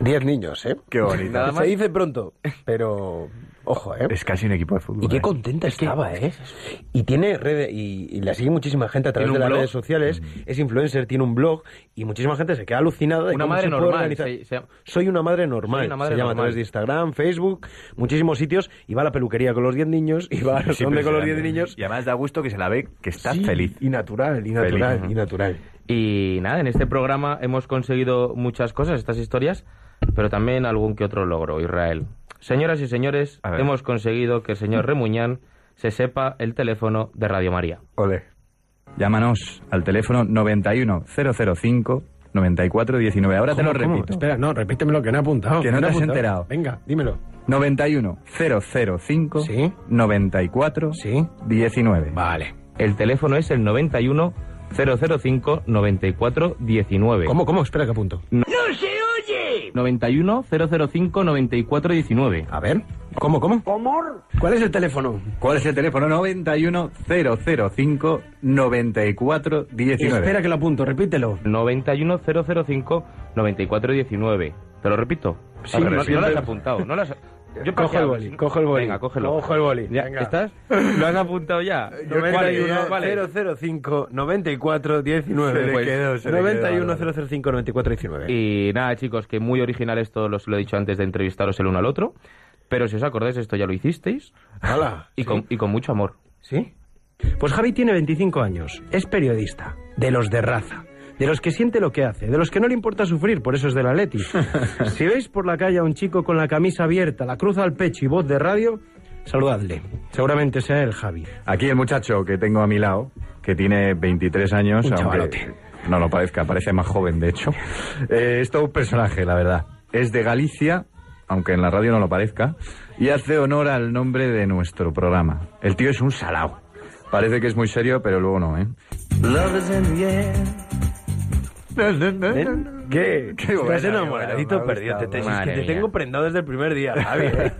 Diez niños, ¿eh? Qué bonito. Se dice pronto, pero ojo, ¿eh? Es casi un equipo de fútbol. Y qué ¿eh? contenta estaba, ¿eh? Y tiene redes, y, y la sigue muchísima gente a través ¿Tiene de las blog? redes sociales, es influencer, tiene un blog, y muchísima gente se queda alucinada de Una cómo madre se normal, organizar. se- se- Soy una madre normal, Soy una madre se llama a través de Instagram, Facebook, muchísimos sitios, y va a la peluquería con los 10 niños, y va a sé dónde con los 10 impresionante. niños. Y además da gusto que se la ve que está Sí, feliz. Y natural, y natural, Feliz. y natural. Y nada, en este programa hemos conseguido muchas cosas, estas historias, pero también algún que otro logro, Israel. Señoras y señores, hemos conseguido que el señor Remuñán se sepa el teléfono de Radio María. Ole. Llámanos al teléfono 91 005 94 19. Ahora te lo ¿Cómo, cómo? repito. Espera, no, repítemelo que no he apuntado. Que no te has apuntado. enterado. Venga, dímelo. 91 005 94 19. Vale. El teléfono es el 91 005 94 19. ¿Cómo, cómo? Espera que apunto. ¡No oye! 91 005 94 19. A ver. ¿Cómo, cómo? ¿Cuál es el teléfono? ¿Cuál es el teléfono? 91 005 94 19. Espera que lo apunto, repítelo. 91 005 94 19. ¿Te lo repito? Sí, no, no lo has apuntado. No lo has... Yo Cojo el boli, cojo el boli. Venga, cógelo. Cojo el boli. ¿Ya Venga. ¿Estás? ¿Lo has apuntado ya? [laughs] 91 vale. 005 94 19. Se le Pues, quedó, se le quedó, 91 vale. 005 94 19. Y nada, chicos, que muy originales todos los lo he dicho antes de entrevistaros el uno al otro. Pero si os acordáis, esto ya lo hicisteis. Hala, y, con, y con mucho amor. ¿Sí? Pues Javi tiene 25 años, es periodista, de los de raza, de los que siente lo que hace, de los que no le importa sufrir, por eso es del Atleti. [laughs] si veis por la calle a un chico con la camisa abierta, la cruz al pecho y voz de radio, saludadle. Seguramente sea el Javi. Aquí el muchacho que tengo a mi lado, que tiene 23 años, Un aunque chavalote. no lo parezca, parece más joven de hecho. [laughs] Eh, es todo un personaje, la verdad. Es de Galicia, aunque en la radio no lo parezca, y hace honor al nombre de nuestro programa. El tío es un salao. Parece que es muy serio, pero luego no, ¿eh? Love is in the air. ¿Qué? Qué Estás buena, enamoradito [laughs] qué buena, me ha perdido. Te, te- es que te tengo prendado desde el primer día, [laughs] Javi. ¿eh?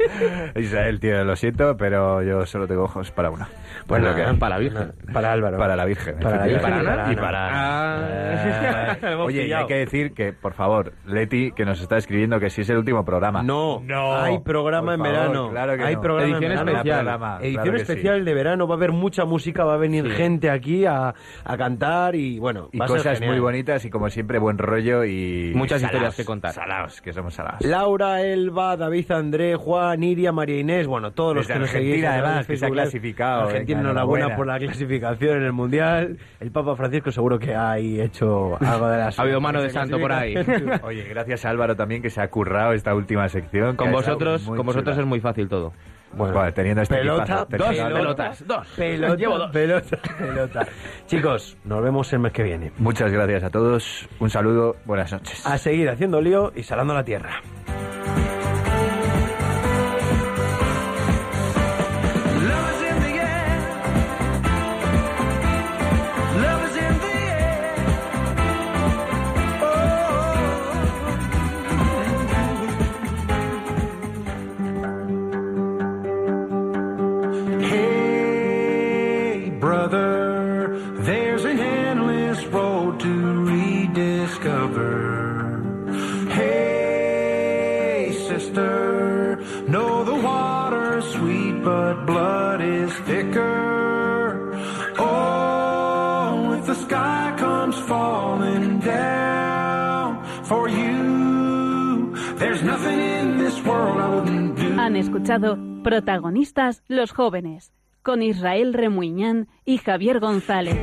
Israel, tío, lo siento, pero yo solo tengo ojos para una. Pues que- para la Virgen. Para Álvaro. Para la Virgen. Para la Virgen y para Ana. Ah. Eh, [laughs] Oye, y hay que decir que, por favor, Leti, que nos está escribiendo que sí es el último programa. No, No, hay programa en favor, verano. claro que hay no. programa Edición en verano. especial. Programa, Edición claro que sí. especial de verano, va a haber mucha música, va a venir Sí. gente aquí a, a cantar y bueno, Y va a ser cosas muy bonitas y como siempre buen rollo y... Muchas salaos, historias que contar. Salaos, que somos salaos. Laura, Elba, David, André, Juan, Iria, María Inés, bueno, todos los Desde que nos Argentina, seguís. además, que se ha clasificado, Argentina, venga, enhorabuena por la clasificación en el Mundial. El Papa Francisco seguro que ha hecho algo de las... [laughs] Ha habido mano de santo por ahí. [laughs] [laughs] Oye, gracias a Álvaro también que se ha currado esta última sección. Con vosotros, con vosotros chula. es muy fácil todo. Bueno, teniendo este pelota, equipazo, dos teniendo- pelotas, dos. Pelota, Llevo dos. pelota, pelota. [laughs] Chicos, nos vemos el mes que viene. Muchas gracias a todos. Un saludo. Buenas noches. A seguir haciendo lío y salando la tierra. Protagonistas los jóvenes con Israel Remuñán y Javier González.